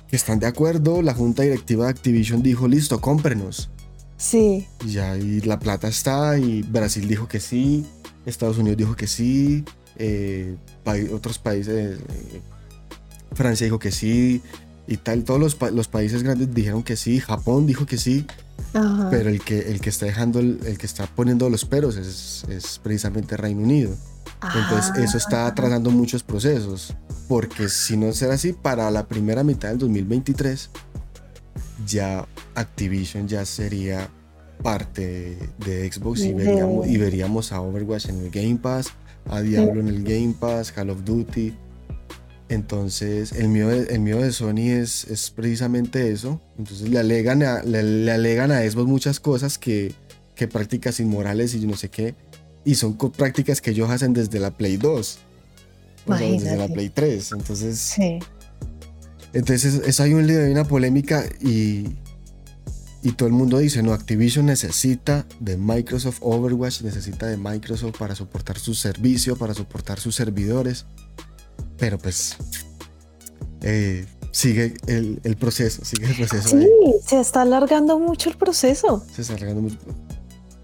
que están de acuerdo. La junta directiva de Activision dijo, listo, cómprenos. Sí, Y ya, y la plata está, y Brasil dijo que sí, Estados Unidos dijo que sí, eh, pai- otros países, eh, Francia dijo que sí, y tal, todos los, pa- los países grandes dijeron que sí, Japón dijo que sí, ajá. pero el que, el que está dejando, el, el que está poniendo los peros es, es precisamente Reino Unido. Entonces eso está Ah, atrasando muchos procesos, porque si no será así, para la primera mitad del 2023 ya Activision ya sería parte de Xbox y veríamos, y veríamos a Overwatch en el Game Pass, a Diablo en el Game Pass, Call of Duty. Entonces el miedo de, el miedo de Sony es, es precisamente eso. Entonces le alegan a, le, le alegan a Xbox muchas cosas que, que prácticas inmorales y yo no sé qué. Y son prácticas que ellos hacen desde la Play 2. O sea, desde la. Play 3. Entonces, Sí. entonces eso hay un lío, hay una polémica y, y todo el mundo dice, no, Activision necesita de Microsoft Overwatch, necesita de Microsoft para soportar su servicio, para soportar sus servidores. Pero pues eh, sigue el, el proceso, sigue el proceso. Sí, ahí. se está alargando mucho el proceso. Se está alargando mucho.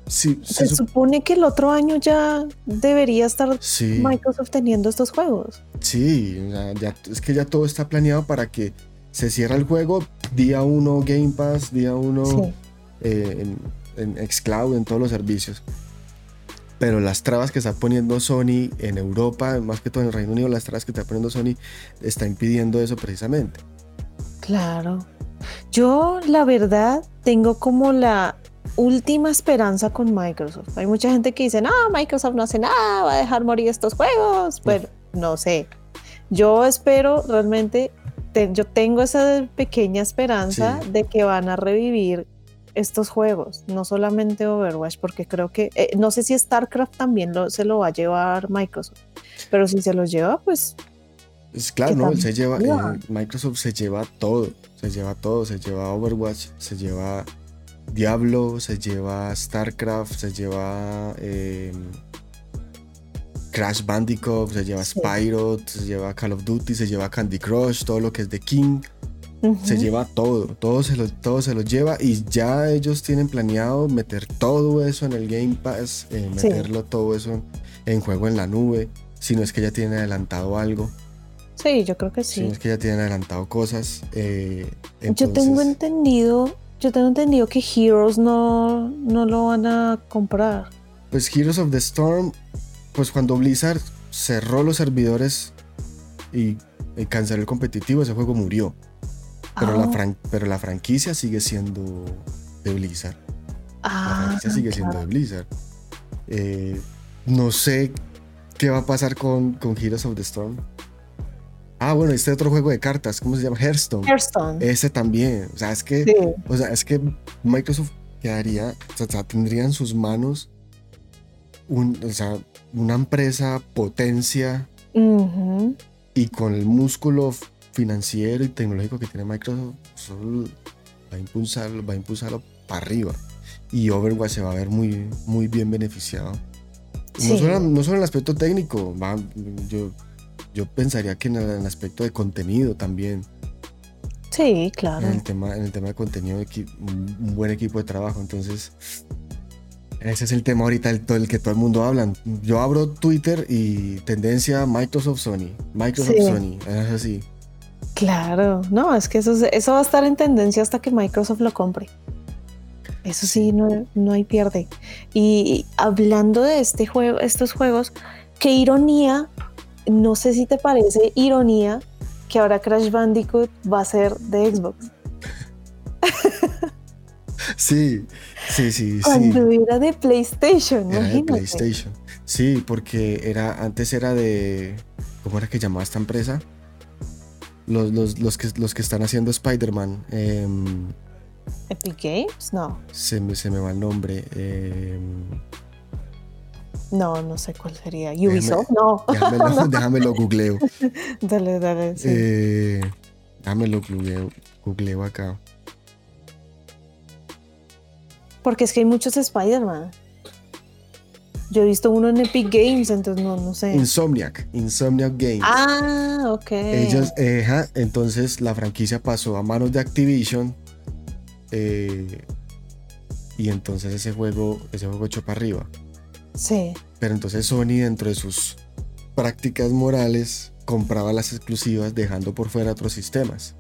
Sí, se, supone que el otro año ya debería estar Microsoft teniendo estos juegos. Sí, ya, es que ya todo está planeado para que se cierre el juego día uno Game Pass, día uno eh, en, en Xcloud, en todos los servicios. Pero las trabas que está poniendo Sony en Europa, más que todo en el Reino Unido, las trabas que está poniendo Sony está impidiendo eso precisamente. Claro. Yo, la verdad, tengo como la última esperanza con Microsoft. Hay mucha gente que dice, no, Microsoft no hace nada, va a dejar morir estos juegos. Pero no sé. Yo espero realmente, yo tengo esa pequeña esperanza de que van a revivir estos juegos, no solamente Overwatch, porque creo que, eh, no sé si StarCraft también lo, se lo va a llevar Microsoft, pero si se los lleva, pues... Es claro, no, se lleva, eh, Microsoft se lleva todo, se lleva todo, se lleva Overwatch, se lleva Diablo, se lleva StarCraft, se lleva em, Crash Bandicoot, se lleva Spyro, se lleva Call of Duty, se lleva Candy Crush, todo lo que es de King. Se lleva todo, todo se, lo, todo se lo lleva y ya ellos tienen planeado meter todo eso en el Game Pass, eh, meterlo todo eso en, juego en la nube, si no es que ya tienen adelantado algo. Sí, yo creo que sí. Si no es que ya tienen adelantado cosas. Eh, yo tengo entendido yo tengo entendido que Heroes no, no lo van a comprar. Pues Heroes of the Storm, pues cuando Blizzard cerró los servidores y, canceló el competitivo, ese juego murió. Pero, la, ah. pero la franquicia sigue siendo de Blizzard. la ah, franquicia sigue siendo de Blizzard. Eh, no sé qué va a pasar con, con Heroes of the Storm. Ah, bueno, este otro juego de cartas, ¿cómo se llama? Hearthstone. Hearthstone. Ese también. O sea, es que, o sea, es que Microsoft quedaría, o sea, tendría en sus manos un, o sea, una empresa potencia y con el músculo financiero y tecnológico que tiene Microsoft, va a impulsarlo, va a impulsarlo para arriba. Y Overwatch se va a ver muy, muy bien beneficiado. No, solo, no, solo, en el aspecto técnico, va, yo yo pensaría que en el, aspecto de contenido también. Sí, claro. En el tema, en el tema de contenido, un, buen equipo de trabajo. Entonces, ese es el tema ahorita del, el que todo el mundo habla. Yo abro Twitter y tendencia Microsoft Sony. Microsoft Sony. Es así. Claro, no, es que eso, eso va a estar en tendencia hasta que Microsoft lo compre. Eso sí, no, no hay pierde. Y hablando de este juego, estos juegos, qué ironía no sé si te parece ironía que ahora Crash Bandicoot va a ser de Xbox. Sí, sí, sí. Cuando era de PlayStation, era de PlayStation. Sí, porque era, antes era de. ¿Cómo era que llamaba esta empresa? Los, los, que, los que están haciendo Spider-Man. Em, ¿Epic Games? No. Se me, se me va el nombre. Eh, no, no sé cuál sería. Ubisoft, no. Déjame, lo googleo. dale, dale. Sí. Eh, déjame lo googleo, googleo acá. Porque es que hay muchos Spider-Man. Yo he visto uno en Epic Games, entonces no, no sé. Insomniac, Insomniac Games. Ah, ok. Ellos, eh, entonces la franquicia pasó a manos de Activision. Eh, y entonces ese juego, ese juego echó para arriba. Sí. Pero entonces Sony dentro de sus prácticas morales compraba las exclusivas dejando por fuera otros sistemas.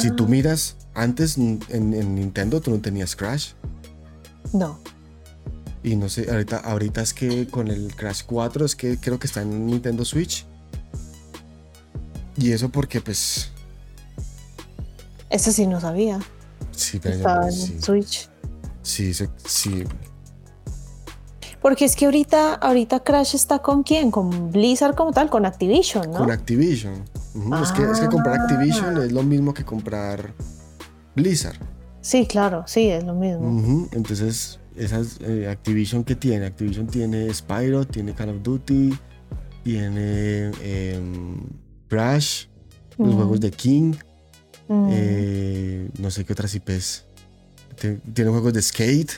Si tú ah. miras, antes en, Nintendo tú no tenías Crash. No. Y no sé, ahorita, ahorita es que con el Crash 4 es que creo que está en Nintendo Switch. Y eso porque pues... Eso sí no sabía. Sí, pero Estaba en Switch. Sí, sí, porque es que ahorita, ahorita Crash está con quién? Con Blizzard como tal, con Activision, ¿no? Con Activision. es, que, es, que, comprar Activision es lo mismo que comprar Blizzard. Sí, claro, sí, es lo mismo. Entonces, esas eh, Activision que tiene, Activision tiene Spyro, tiene Call of Duty, tiene em, Crash, los juegos de King, eh, no sé qué otras IPs. Tiene juegos de Skate.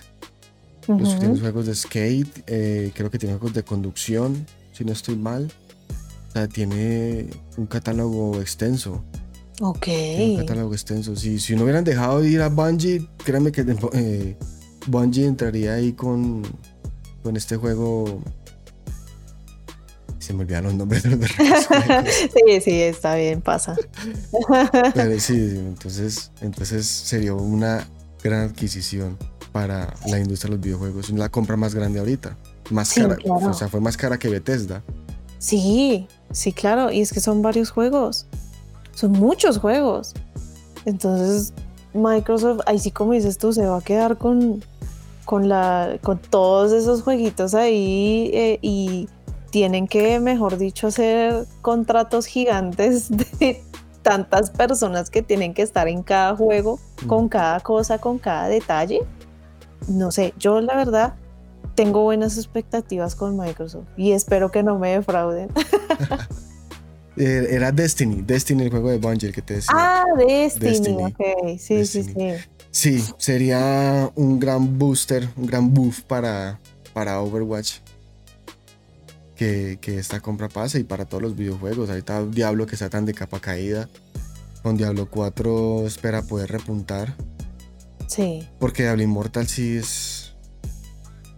Tiene juegos de skate, eh, creo que tiene juegos de conducción, si no estoy mal. O sea, tiene un catálogo extenso. Ok. un catálogo extenso. Si, si no hubieran dejado de ir a Bungie, créanme que eh, Bungie entraría ahí con, con este juego. Se me olvidaron los nombres de los Sí, sí, está bien, pasa. Pero sí, entonces, entonces sería una gran adquisición para la industria de los videojuegos. La compra más grande ahorita. Más cara. O sea, fue más cara que Bethesda. Sí, sí, claro. Y es que son varios juegos. Son muchos juegos. Entonces, Microsoft, ahí sí como dices tú, se va a quedar con, con, la, con todos esos jueguitos ahí eh, y tienen que, mejor dicho, hacer contratos gigantes de tantas personas que tienen que estar en cada juego, con cada cosa, con cada detalle. No sé, yo la verdad tengo buenas expectativas con Microsoft y espero que no me defrauden. Eh, era Destiny, Destiny, el juego de Bungie, que te decía. Ah, Destiny, ok, sí, sí, sí. Sí, sería un gran booster, un gran buff para, para Overwatch. Que, que, esta compra pase y para todos los videojuegos. Ahorita Diablo que está tan de capa caída. Con Diablo 4 espera poder repuntar. Sí. Porque Diablo Immortal sí es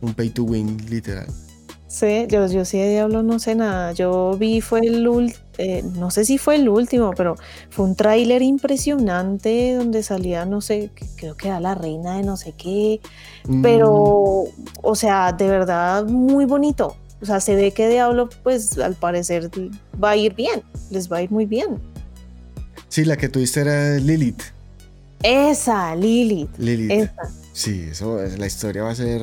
un pay to win, literal. Sí, yo, yo sí de Diablo no sé nada. Yo vi, fue el eh, no sé si fue el último, pero fue un tráiler impresionante donde salía, no sé, creo que era la reina de no sé qué, pero, mm. o sea, de verdad muy bonito. O sea, se ve que Diablo, pues al parecer va a ir bien, les va a ir muy bien. Sí, la que tuviste era Lilith. Esa, Lilith. Lilith. Esa. Sí, eso, la historia va a ser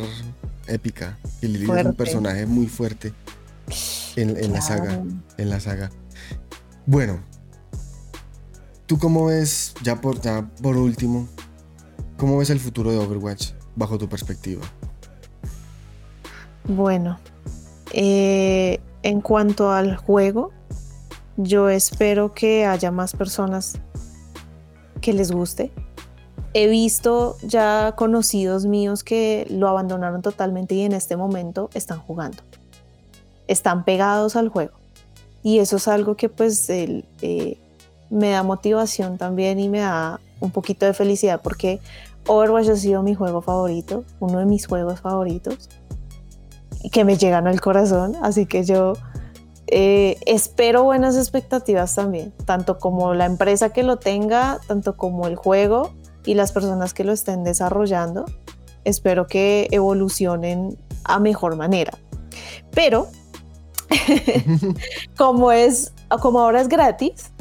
épica. Y Lilith es un personaje muy fuerte en, la saga. En la saga. Bueno, ¿tú cómo ves, ya por, último, cómo ves el futuro de Overwatch bajo tu perspectiva? Bueno, eh, en cuanto al juego, yo espero que haya más personas que les guste. He visto ya conocidos míos que lo abandonaron totalmente y en este momento están jugando. Están pegados al juego. Y eso es algo que pues eh, me da motivación también y me da un poquito de felicidad porque Overwatch ha sido mi juego favorito, uno de mis juegos favoritos, que me llegan al corazón, así que yo eh, espero buenas expectativas también, tanto como la empresa que lo tenga, tanto como el juego y las personas que lo estén desarrollando, espero que evolucionen a mejor manera. Pero como es, como ahora es gratis,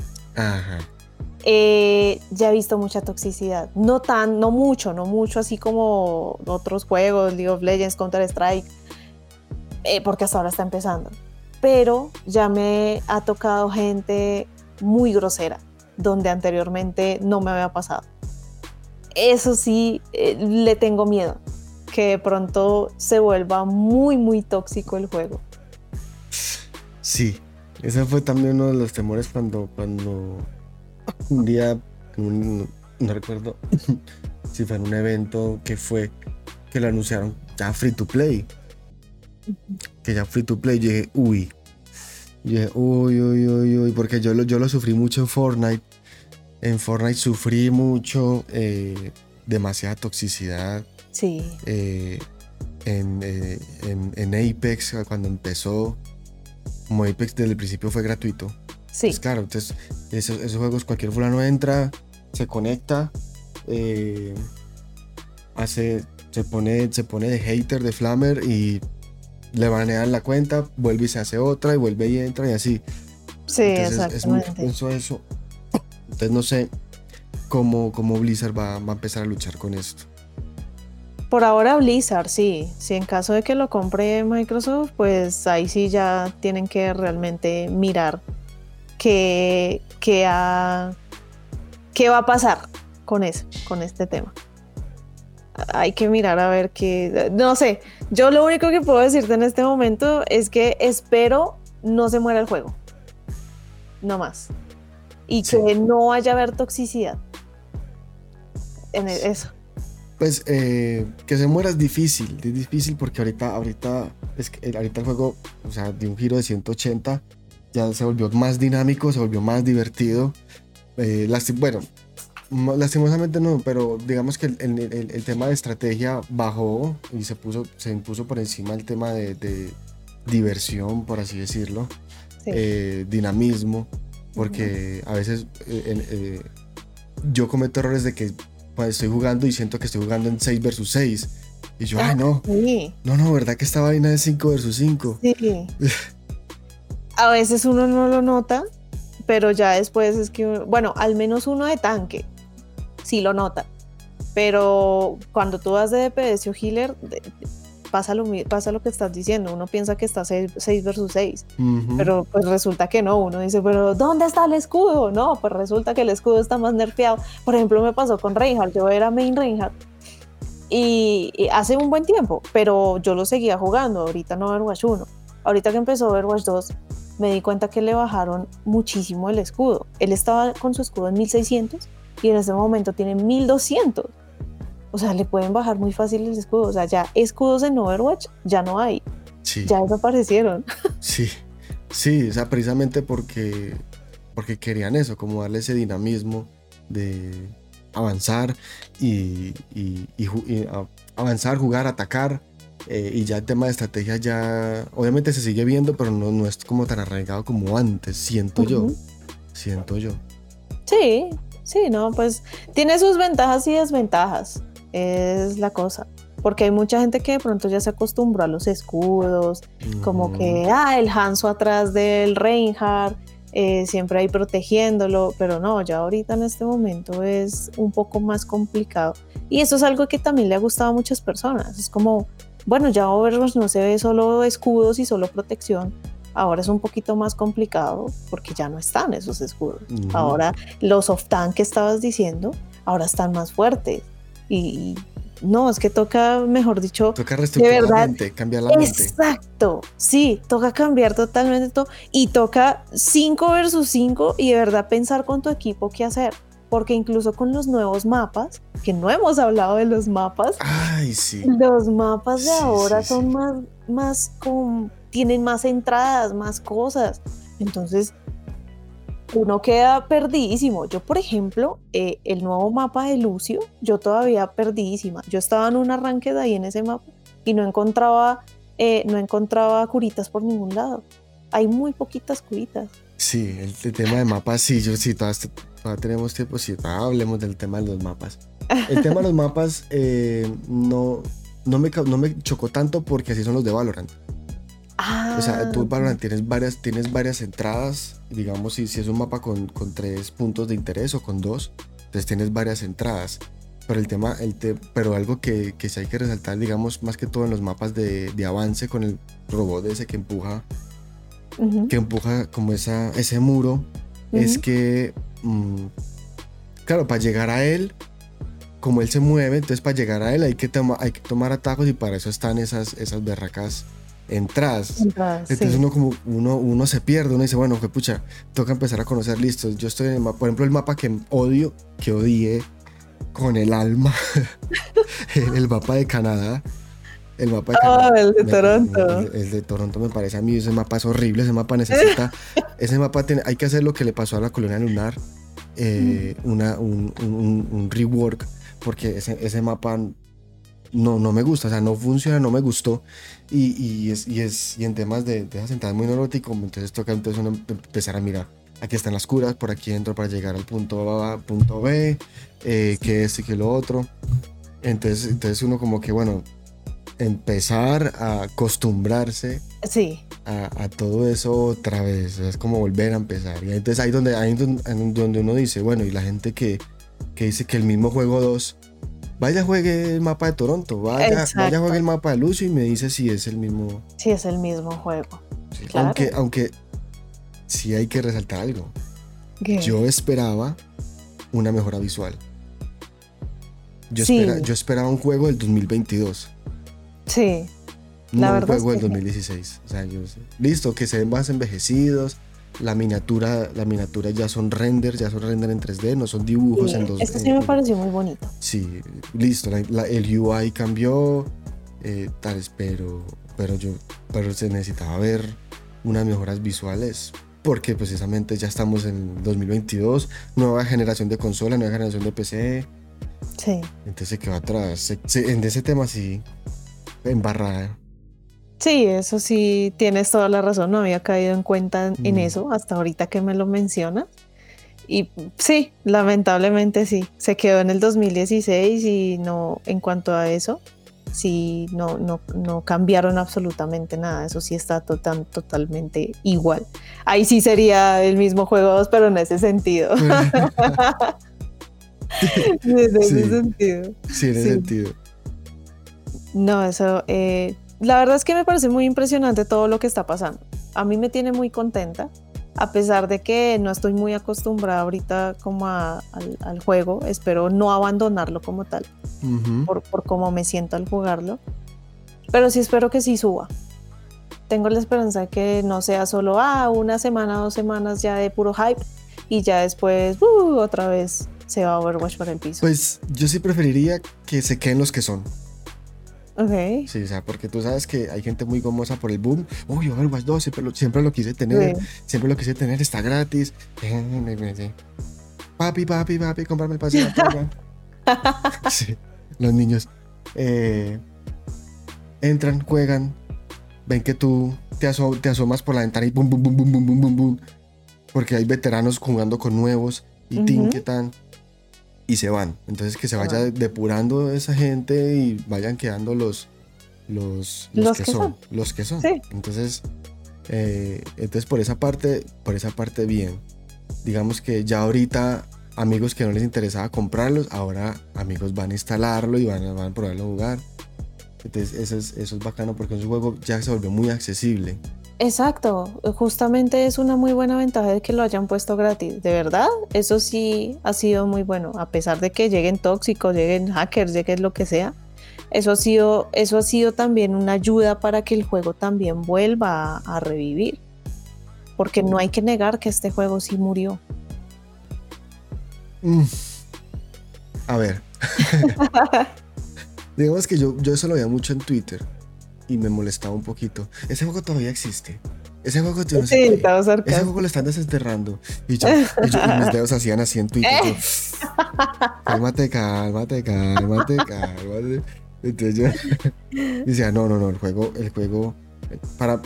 eh, ya he visto mucha toxicidad. No tan, no mucho, no mucho así como otros juegos, League of Legends, Counter Strike, eh, porque hasta ahora está empezando. Pero ya me ha tocado gente muy grosera, donde anteriormente no me había pasado. Eso sí, eh, le tengo miedo, que de pronto se vuelva muy, muy tóxico el juego. Sí, ese fue también uno de los temores cuando, cuando un día, no recuerdo si fue en un evento que fue que lo anunciaron ya free to play. Que ya free to play, yo dije, uy. Yo dije, uy, uy, uy, uy, porque yo lo, yo lo sufrí mucho en Fortnite. En Fortnite sufrí mucho, eh, demasiada toxicidad. Sí. Eh, en, eh, en, en Apex, cuando empezó, como Apex desde el principio fue gratuito. Sí. Pues claro, entonces esos, juegos cualquier fulano entra, se conecta, eh, hace, se pone, se pone de hater de Flammer y le banean la cuenta, vuelve y se hace otra y vuelve y entra y así. Sí, exactamente. Es muy eso. Entonces no sé cómo, cómo Blizzard va, va a empezar a luchar con esto. Por ahora Blizzard, sí. Si en caso de que lo compre Microsoft, pues ahí sí ya tienen que realmente mirar qué, qué, qué va a pasar con eso, con este tema. Hay que mirar a ver qué... No sé, yo lo único que puedo decirte en este momento es que espero no se muera el juego. No más. Y que no vaya a haber toxicidad. En eso. Pues eh, que se muera es difícil, es difícil porque ahorita, ahorita, es que, ahorita el juego, o sea, de un giro de 180, ya se volvió más dinámico, se volvió más divertido. Eh, bueno, lastimosamente no, pero digamos que el, tema de estrategia bajó y se puso, se impuso por encima el tema de, diversión, por así decirlo, eh, dinamismo, porque a veces eh, eh, yo cometo errores de que estoy jugando y siento que estoy jugando en 6 versus 6. Y yo, ay, no. No, no, ¿verdad que esta vaina es 5 versus 5? Sí. a veces uno no lo nota, pero ya después es que, bueno, al menos uno de tanque, sí lo nota. Pero cuando tú vas de DPS o healer, pasa lo, pasa lo que estás diciendo. Uno piensa que está 6, versus 6, pero pues resulta que no. Uno dice, pero ¿dónde está el escudo? No, pues resulta que el escudo está más nerfeado. Por ejemplo, me pasó con Reinhardt. Yo era main Reinhardt y, hace un buen tiempo, pero yo lo seguía jugando. Ahorita no Overwatch 1. Ahorita que empezó Overwatch 2, me di cuenta que le bajaron muchísimo el escudo. Él estaba con su escudo en 1600 y en este momento tiene 1200. O sea, le pueden bajar muy fácil el escudo. O sea, ya escudos en Overwatch ya no hay. Sí. Ya desaparecieron. Sí, sí, o sea, precisamente porque, porque querían eso, como darle ese dinamismo de avanzar y, avanzar, jugar, atacar. Eh, y ya el tema de estrategia ya, obviamente se sigue viendo, pero no, no es como tan arraigado como antes, siento yo. Siento yo. Sí, sí, no, pues tiene sus ventajas y desventajas es la cosa. Porque hay mucha gente que de pronto ya se acostumbró a los escudos, como que, ah, el Hanso atrás del Reinhardt, eh, siempre ahí protegiéndolo, pero no, ya ahorita en este momento es un poco más complicado. Y eso es algo que también le ha gustado a muchas personas. Es como, bueno, ya Overwatch no se ve solo escudos y solo protección. Ahora es un poquito más complicado porque ya no están esos escudos. Ahora los off-tank que estabas diciendo, ahora están más fuertes y no, es que toca, mejor dicho, toca la mente, cambiar la mente. Exacto, sí, toca cambiar totalmente todo y toca 5 versus 5 y de verdad pensar con tu equipo qué hacer. Porque incluso con los nuevos mapas, que no hemos hablado de los mapas, Ay, sí. los mapas de ahora son más, más con, tienen más entradas, más cosas. Entonces, uno queda perdidísimo. Yo, por ejemplo, eh, el nuevo mapa de Lucio, yo todavía perdidísima. Yo estaba en un arranque de ahí en ese mapa y no encontraba, eh, no encontraba curitas por ningún lado. Hay muy poquitas curitas. Sí, el, tema de mapas, sí, yo sí, todavía, tenemos tiempo, sí, hablemos del tema de los mapas. El tema de los mapas eh, no, no, me, no me chocó tanto porque así son los de Valorant. O sea, tú Valorant ah. tienes varias, tienes varias entradas, digamos, si, si es un mapa con, con, tres puntos de interés o con dos, entonces tienes varias entradas. Pero el tema, el pero algo que, que sí hay que resaltar, digamos, más que todo en los mapas de, de avance con el robot ese que empuja, que empuja como esa, ese muro, es que, mm, claro, para llegar a él, como él se mueve, entonces para llegar a él hay que, hay que tomar atajos y para eso están esas, esas berracas entradas. Entonces uno como uno, uno se pierde, uno dice, bueno, que pucha, toca empezar a conocer listos. Yo estoy en el mapa, por ejemplo, el mapa que odio, que odié con el alma, el mapa de Canadá. El mapa de ah, Canadá. el de Toronto. el, de Toronto me parece a mí, ese mapa es horrible, ese mapa necesita, ese mapa hay que hacer lo que le pasó a la colonia lunar, eh, una, un, un, un, rework, porque ese, ese mapa no, no me gusta, o sea, no funciona, no me gustó. Y, y, es, y, es, y en temas de, de esa muy neurótico, entonces toca entonces uno empezar a mirar. Aquí están las curas, por aquí entro para llegar al punto A, punto B, eh, que es y que lo otro. Entonces, entonces uno como que, bueno, empezar a acostumbrarse sí. a, a, todo eso otra vez. Es como volver a empezar. Y entonces ahí donde, ahí donde uno dice, bueno, y la gente que, que dice que el mismo juego 2 vaya juegue el mapa de Toronto, vaya, vaya juegue el mapa de Lucio y me dice si es el mismo. Si es el mismo juego. Aunque, aunque sí hay que resaltar algo. Yo esperaba una mejora visual. Yo, yo esperaba un juego del 2022. Sí. No un juego del 2016. O sea, yo, listo, que se ven más envejecidos, la miniatura, la miniatura ya son renders, ya son render en 3D, no son dibujos en 2D. Esto sí me pareció muy bonito. Sí, listo, el UI cambió, eh, tal, pero, pero yo, pero se necesitaba ver unas mejoras visuales porque precisamente ya estamos en 2022, nueva generación de consola, nueva generación de PC. Sí. Entonces se quedó atrás. en ese tema sí, embarrada. Sí, eso sí, tienes toda la razón, no había caído en cuenta en Mm. eso hasta ahorita que me lo mencionas. Y sí, lamentablemente sí, se quedó en el 2016 y no, en cuanto a eso, sí, no, no, no cambiaron absolutamente nada, eso sí está total, totalmente igual. Ahí sí sería el mismo juego 2, pero en ese sentido. en ese Sí. sentido. sí, en ese Sí. sentido. No, eso, eh, la verdad es que me parece muy impresionante todo lo que está pasando. A mí me tiene muy contenta, a pesar de que no estoy muy acostumbrada ahorita como a- al, al juego. Espero no abandonarlo como tal, por, por cómo me siento al jugarlo. Pero sí espero que sí suba. Tengo la esperanza de que no sea solo, ah, una semana, dos semanas ya de puro hype y ya después, uh, otra vez se va Overwatch por el piso. Pues yo sí preferiría que se queden los que son. Ok. Sí, o sea, porque tú sabes que hay gente muy gomosa por el boom. Uy, Overwatch 2 siempre lo, siempre lo quise tener. Sí. Siempre lo quise tener, está gratis. Papi, papi, papi, cómprame el pase de batalla. Sí, los niños eh, entran, juegan, ven que tú te, aso- te asomas por la ventana y bum, bum, bum, bum, bum, bum, bum, bum. Porque hay veteranos jugando con nuevos y tin, Ujú. que tan. Y se van. Entonces que se vaya depurando esa gente y vayan quedando los, los, Los que, que son, son. Los que son. Sí. Entonces, eh, entonces por esa parte, por esa parte bien. Digamos que ya ahorita amigos que no les interesaba comprarlos, ahora amigos van a instalarlo y van a, van a probarlo a jugar. Entonces eso es, eso es bacano porque ese juego ya se volvió muy accesible. Exacto, justamente es una muy buena ventaja de que lo hayan puesto gratis. De verdad, eso sí ha sido muy bueno, a pesar de que lleguen tóxicos, lleguen hackers, lleguen lo que sea. Eso ha sido, eso ha sido también una ayuda para que el juego también vuelva a, revivir. Porque no hay que negar que este juego sí murió. Mm. A ver, digamos que yo, yo eso lo veía mucho en Twitter y me molestaba un poquito. Ese juego todavía existe. Ese juego, no Sí, Ese juego lo están desenterrando. Y, yo, y, yo- y mis dedos hacían así en Twitter. yo, cálmate, cálmate, cálmate, cálmate. Entonces yo decía, no, no, no, el juego, el juego para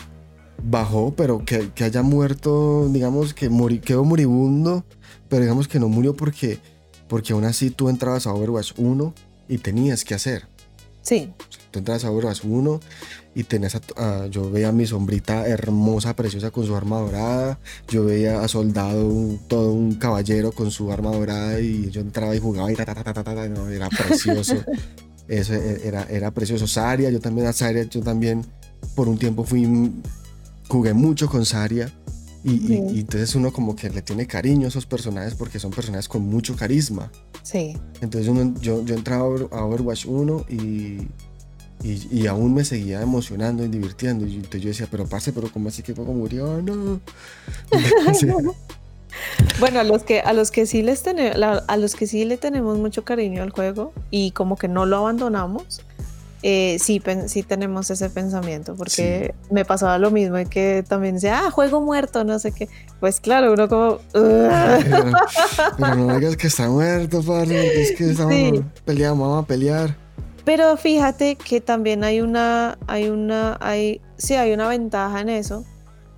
bajó, pero que, que haya muerto, digamos que muri- quedó moribundo, pero digamos que no murió porque, porque aún así tú entrabas a Overwatch 1 y tenías que hacer. Sí, Tú entras a Overwatch 1 y tenías a, a- yo veía a mi sombrita hermosa, preciosa con su arma dorada. Yo veía a Soldado, un- todo un caballero con su arma dorada y yo entraba y jugaba y ta, ta, ta, no, era precioso. Eso e- era, era precioso. Saria, yo también a Saria, yo también por un tiempo fui, jugué mucho con Saria. Y, Sí. y entonces uno como que le tiene cariño a esos personajes porque son personajes con mucho carisma. sí. Entonces uno- yo, yo entraba a Overwatch 1 y, y, y aún me seguía emocionando y divirtiendo. Y entonces yo decía, pero parce, pero ¿cómo así que juego murió? No. Sí. Bueno, a los que a los que sí les tene- la- a los que sí le tenemos mucho cariño al juego y como que no lo abandonamos, eh, sí, pen- sí tenemos ese pensamiento, porque me pasaba lo mismo de que también decía, ah, juego muerto, no sé qué. Pues claro, uno como. Pero, pero no digas que está muerto, parce. Es que estamos Sí. peleando, vamos a pelear. Pero fíjate que también hay una, hay una, hay, sí, hay una ventaja en eso,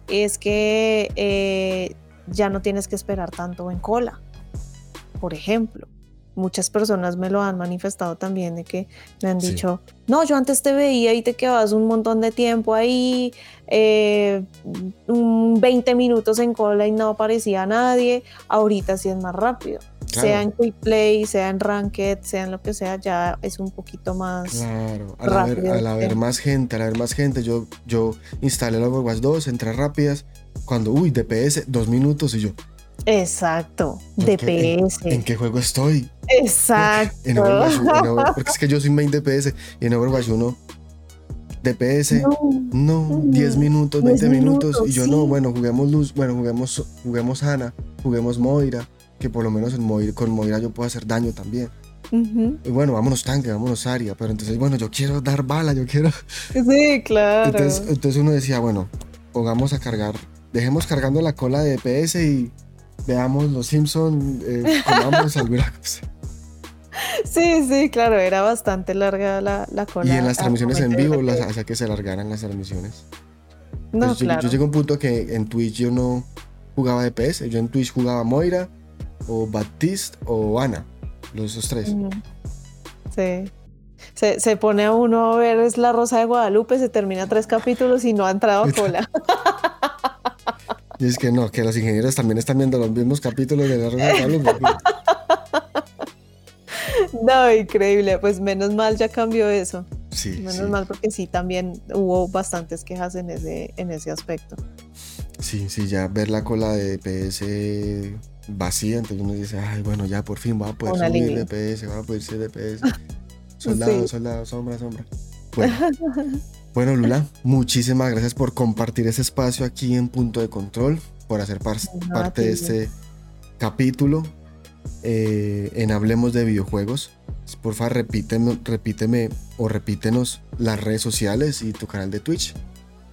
es que eh, ya no tienes que esperar tanto en cola. Por ejemplo, muchas personas me lo han manifestado también de que me han Sí. dicho, no, yo antes te veía y te quedabas un montón de tiempo ahí, eh, un 20 minutos en cola y no aparecía nadie, ahorita sí es más rápido. Claro. Sea en Quick Play, sea en Ranked, sea en lo que sea, ya es un poquito más. Claro, al haber, rápido, al haber más gente, al haber más gente, yo, yo instalé el Overwatch 2, entré rápidas. Cuando, uy, DPS, dos minutos y yo, Exacto. DPS. ¿en qué juego estoy? Exacto. En Overwatch 1, en Over- porque es que yo soy main DPS y en Overwatch 1 DPS No, no, Mm, 10 minutos, 10 20 minutos y yo minutos, no, sí. bueno, juguemos Luz, bueno, juguemos juguemos Ana, juguemos Moira, que por lo menos en Moira, con Moira yo puedo hacer daño también. ujú. Y bueno, vámonos tanque, vámonos Aria, pero entonces bueno, yo quiero dar bala, yo quiero Sí, claro. entonces, entonces uno decía, bueno, pongamos a cargar dejemos cargando la cola de DPS y veamos los Simpsons, eh, comamos alguna cosa. Sí, sí, claro, era bastante larga la, la cola. Y en las transmisiones en vivo las hacía que se alargaran las transmisiones. No, Pues yo, claro. yo llegué a un punto que en Twitch yo no jugaba DPS, yo en Twitch jugaba Moira o Baptiste o Ana, los esos tres. Sí. Se, se pone a uno a ver es La Rosa de Guadalupe, se termina tres capítulos y no ha entrado a cola. Y es que no, que los ingenieros también están viendo los mismos capítulos de la Rosa de Guadalupe. No, increíble. Pues menos mal ya cambió eso. Sí, Menos sí, mal porque sí, también hubo bastantes quejas en ese, en ese aspecto. sí, sí, ya ver la cola de DPS vacía, entonces uno dice, ay, bueno, ya por fin va a poder Un subir alivio. DPS, va a poder ser DPS. Soldado, Sí. soldado, sombra, sombra. Bueno, bueno, Lula, muchísimas gracias por compartir ese espacio aquí en Punto de Control, por hacer par- No, parte de este capítulo eh, en Hablemos de Videojuegos. Porfa, repíteme, repíteme o repítenos las redes sociales y tu canal de Twitch.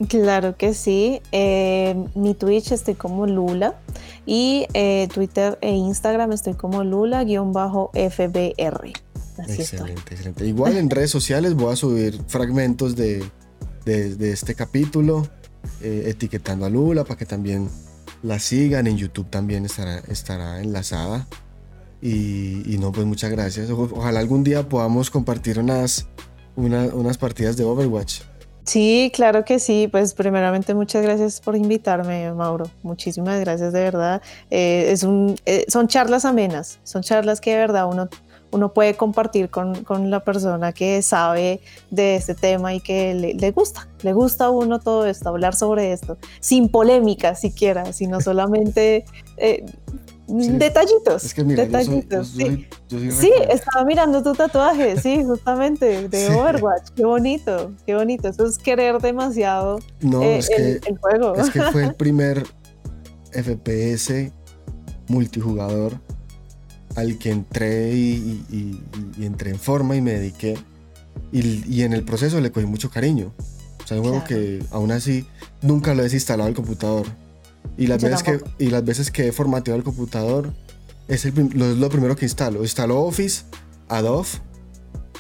Claro que sí. Eh, mi Twitch estoy como Lula y eh, Twitter e Instagram estoy como Lula-FBR. Así estoy. Excelente, excelente. Igual en redes sociales voy a subir fragmentos de, de- de este capítulo, eh, etiquetando a Lula para que también la sigan. En YouTube también estará, estará enlazada. Y, y no, pues muchas gracias. O- ojalá algún día podamos compartir unas, una- unas partidas de Overwatch. Sí, claro que sí. Pues primeramente muchas gracias por invitarme, Mauro. Muchísimas gracias de verdad. Eh, es un, eh, son charlas amenas, son charlas que de verdad uno, uno puede compartir con, con la persona que sabe de este tema y que le, le gusta, le gusta a uno todo esto, hablar sobre esto, sin polémica siquiera, sino solamente eh, detallitos. Es que mira, yo soy, yo detallitos, sí. soy- yo soy Sí, re- estaba mirando tu tatuaje, sí, justamente, de Sí. Overwatch. Qué bonito, qué bonito. Eso es querer demasiado No, eh, es el juego. Es que fue el primer FPS multijugador al que entré y, y- y- y entré en forma y me dediqué. Y, en el proceso le cogí mucho cariño. O sea, es un juego Claro. que aún así nunca lo he desinstalado al computador. Y las, Yo veces que, y las veces que he formateado el computador es, el lo, es lo primero que instalo. Instalo Office, Adobe,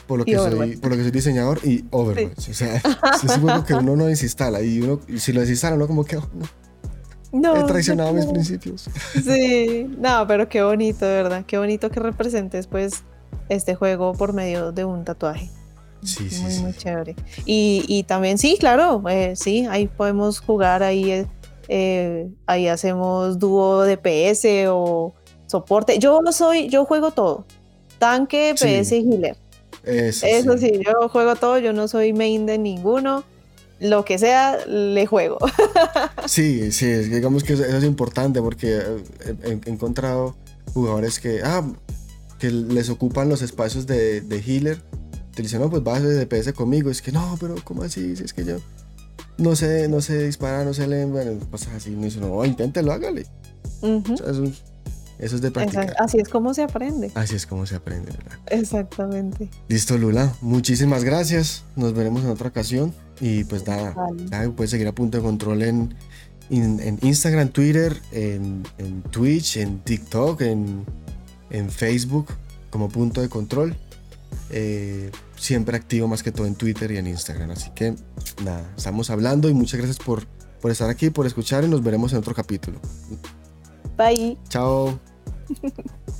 por lo, que soy, por lo que soy diseñador, y Overwatch. O sea, es un juego que uno no desinstala. Y, uno, si lo desinstala, uno como que oh, no, No, he traicionado no mis principios. Sí, no, pero qué bonito, de verdad. Qué bonito que representes, pues, este juego por medio de un tatuaje. Sí, sí, muy, sí. muy chévere. Y, y también, sí, claro, eh, sí, ahí podemos jugar, ahí, eh, ahí hacemos dúo de PS o soporte. Yo soy, yo juego todo. Tanque, Sí. PS y healer. Eso, Eso sí, yo juego todo, yo no soy main de ninguno. Lo que sea, le juego. Sí, sí, digamos que eso, es importante porque eh, he, encontrado jugadores que, ah, que les ocupan los espacios de, de healer. Te dicen, no, pues vas de DPS conmigo. Es que no, pero ¿cómo así? Si es que yo no sé, no sé disparar, no sé leer, bueno, cosas así. No dice, no, inténtelo, hágale. Ujú. O sea, eso, es- eso es de practicar. Exact- Así es como se aprende. Así es como se aprende, ¿verdad? Exactamente. Listo, Lula. Muchísimas gracias. Nos veremos en otra ocasión. Y pues nada, Vale. puedes seguir a punto de control en, en, en Instagram, Twitter, en, en Twitch, en TikTok, en, en Facebook, como punto de control. Eh, siempre activo más que todo en Twitter y en Instagram. Así que nada, estamos hablando y muchas gracias por, por estar aquí, por escuchar y nos veremos en otro capítulo. Bye. Chao.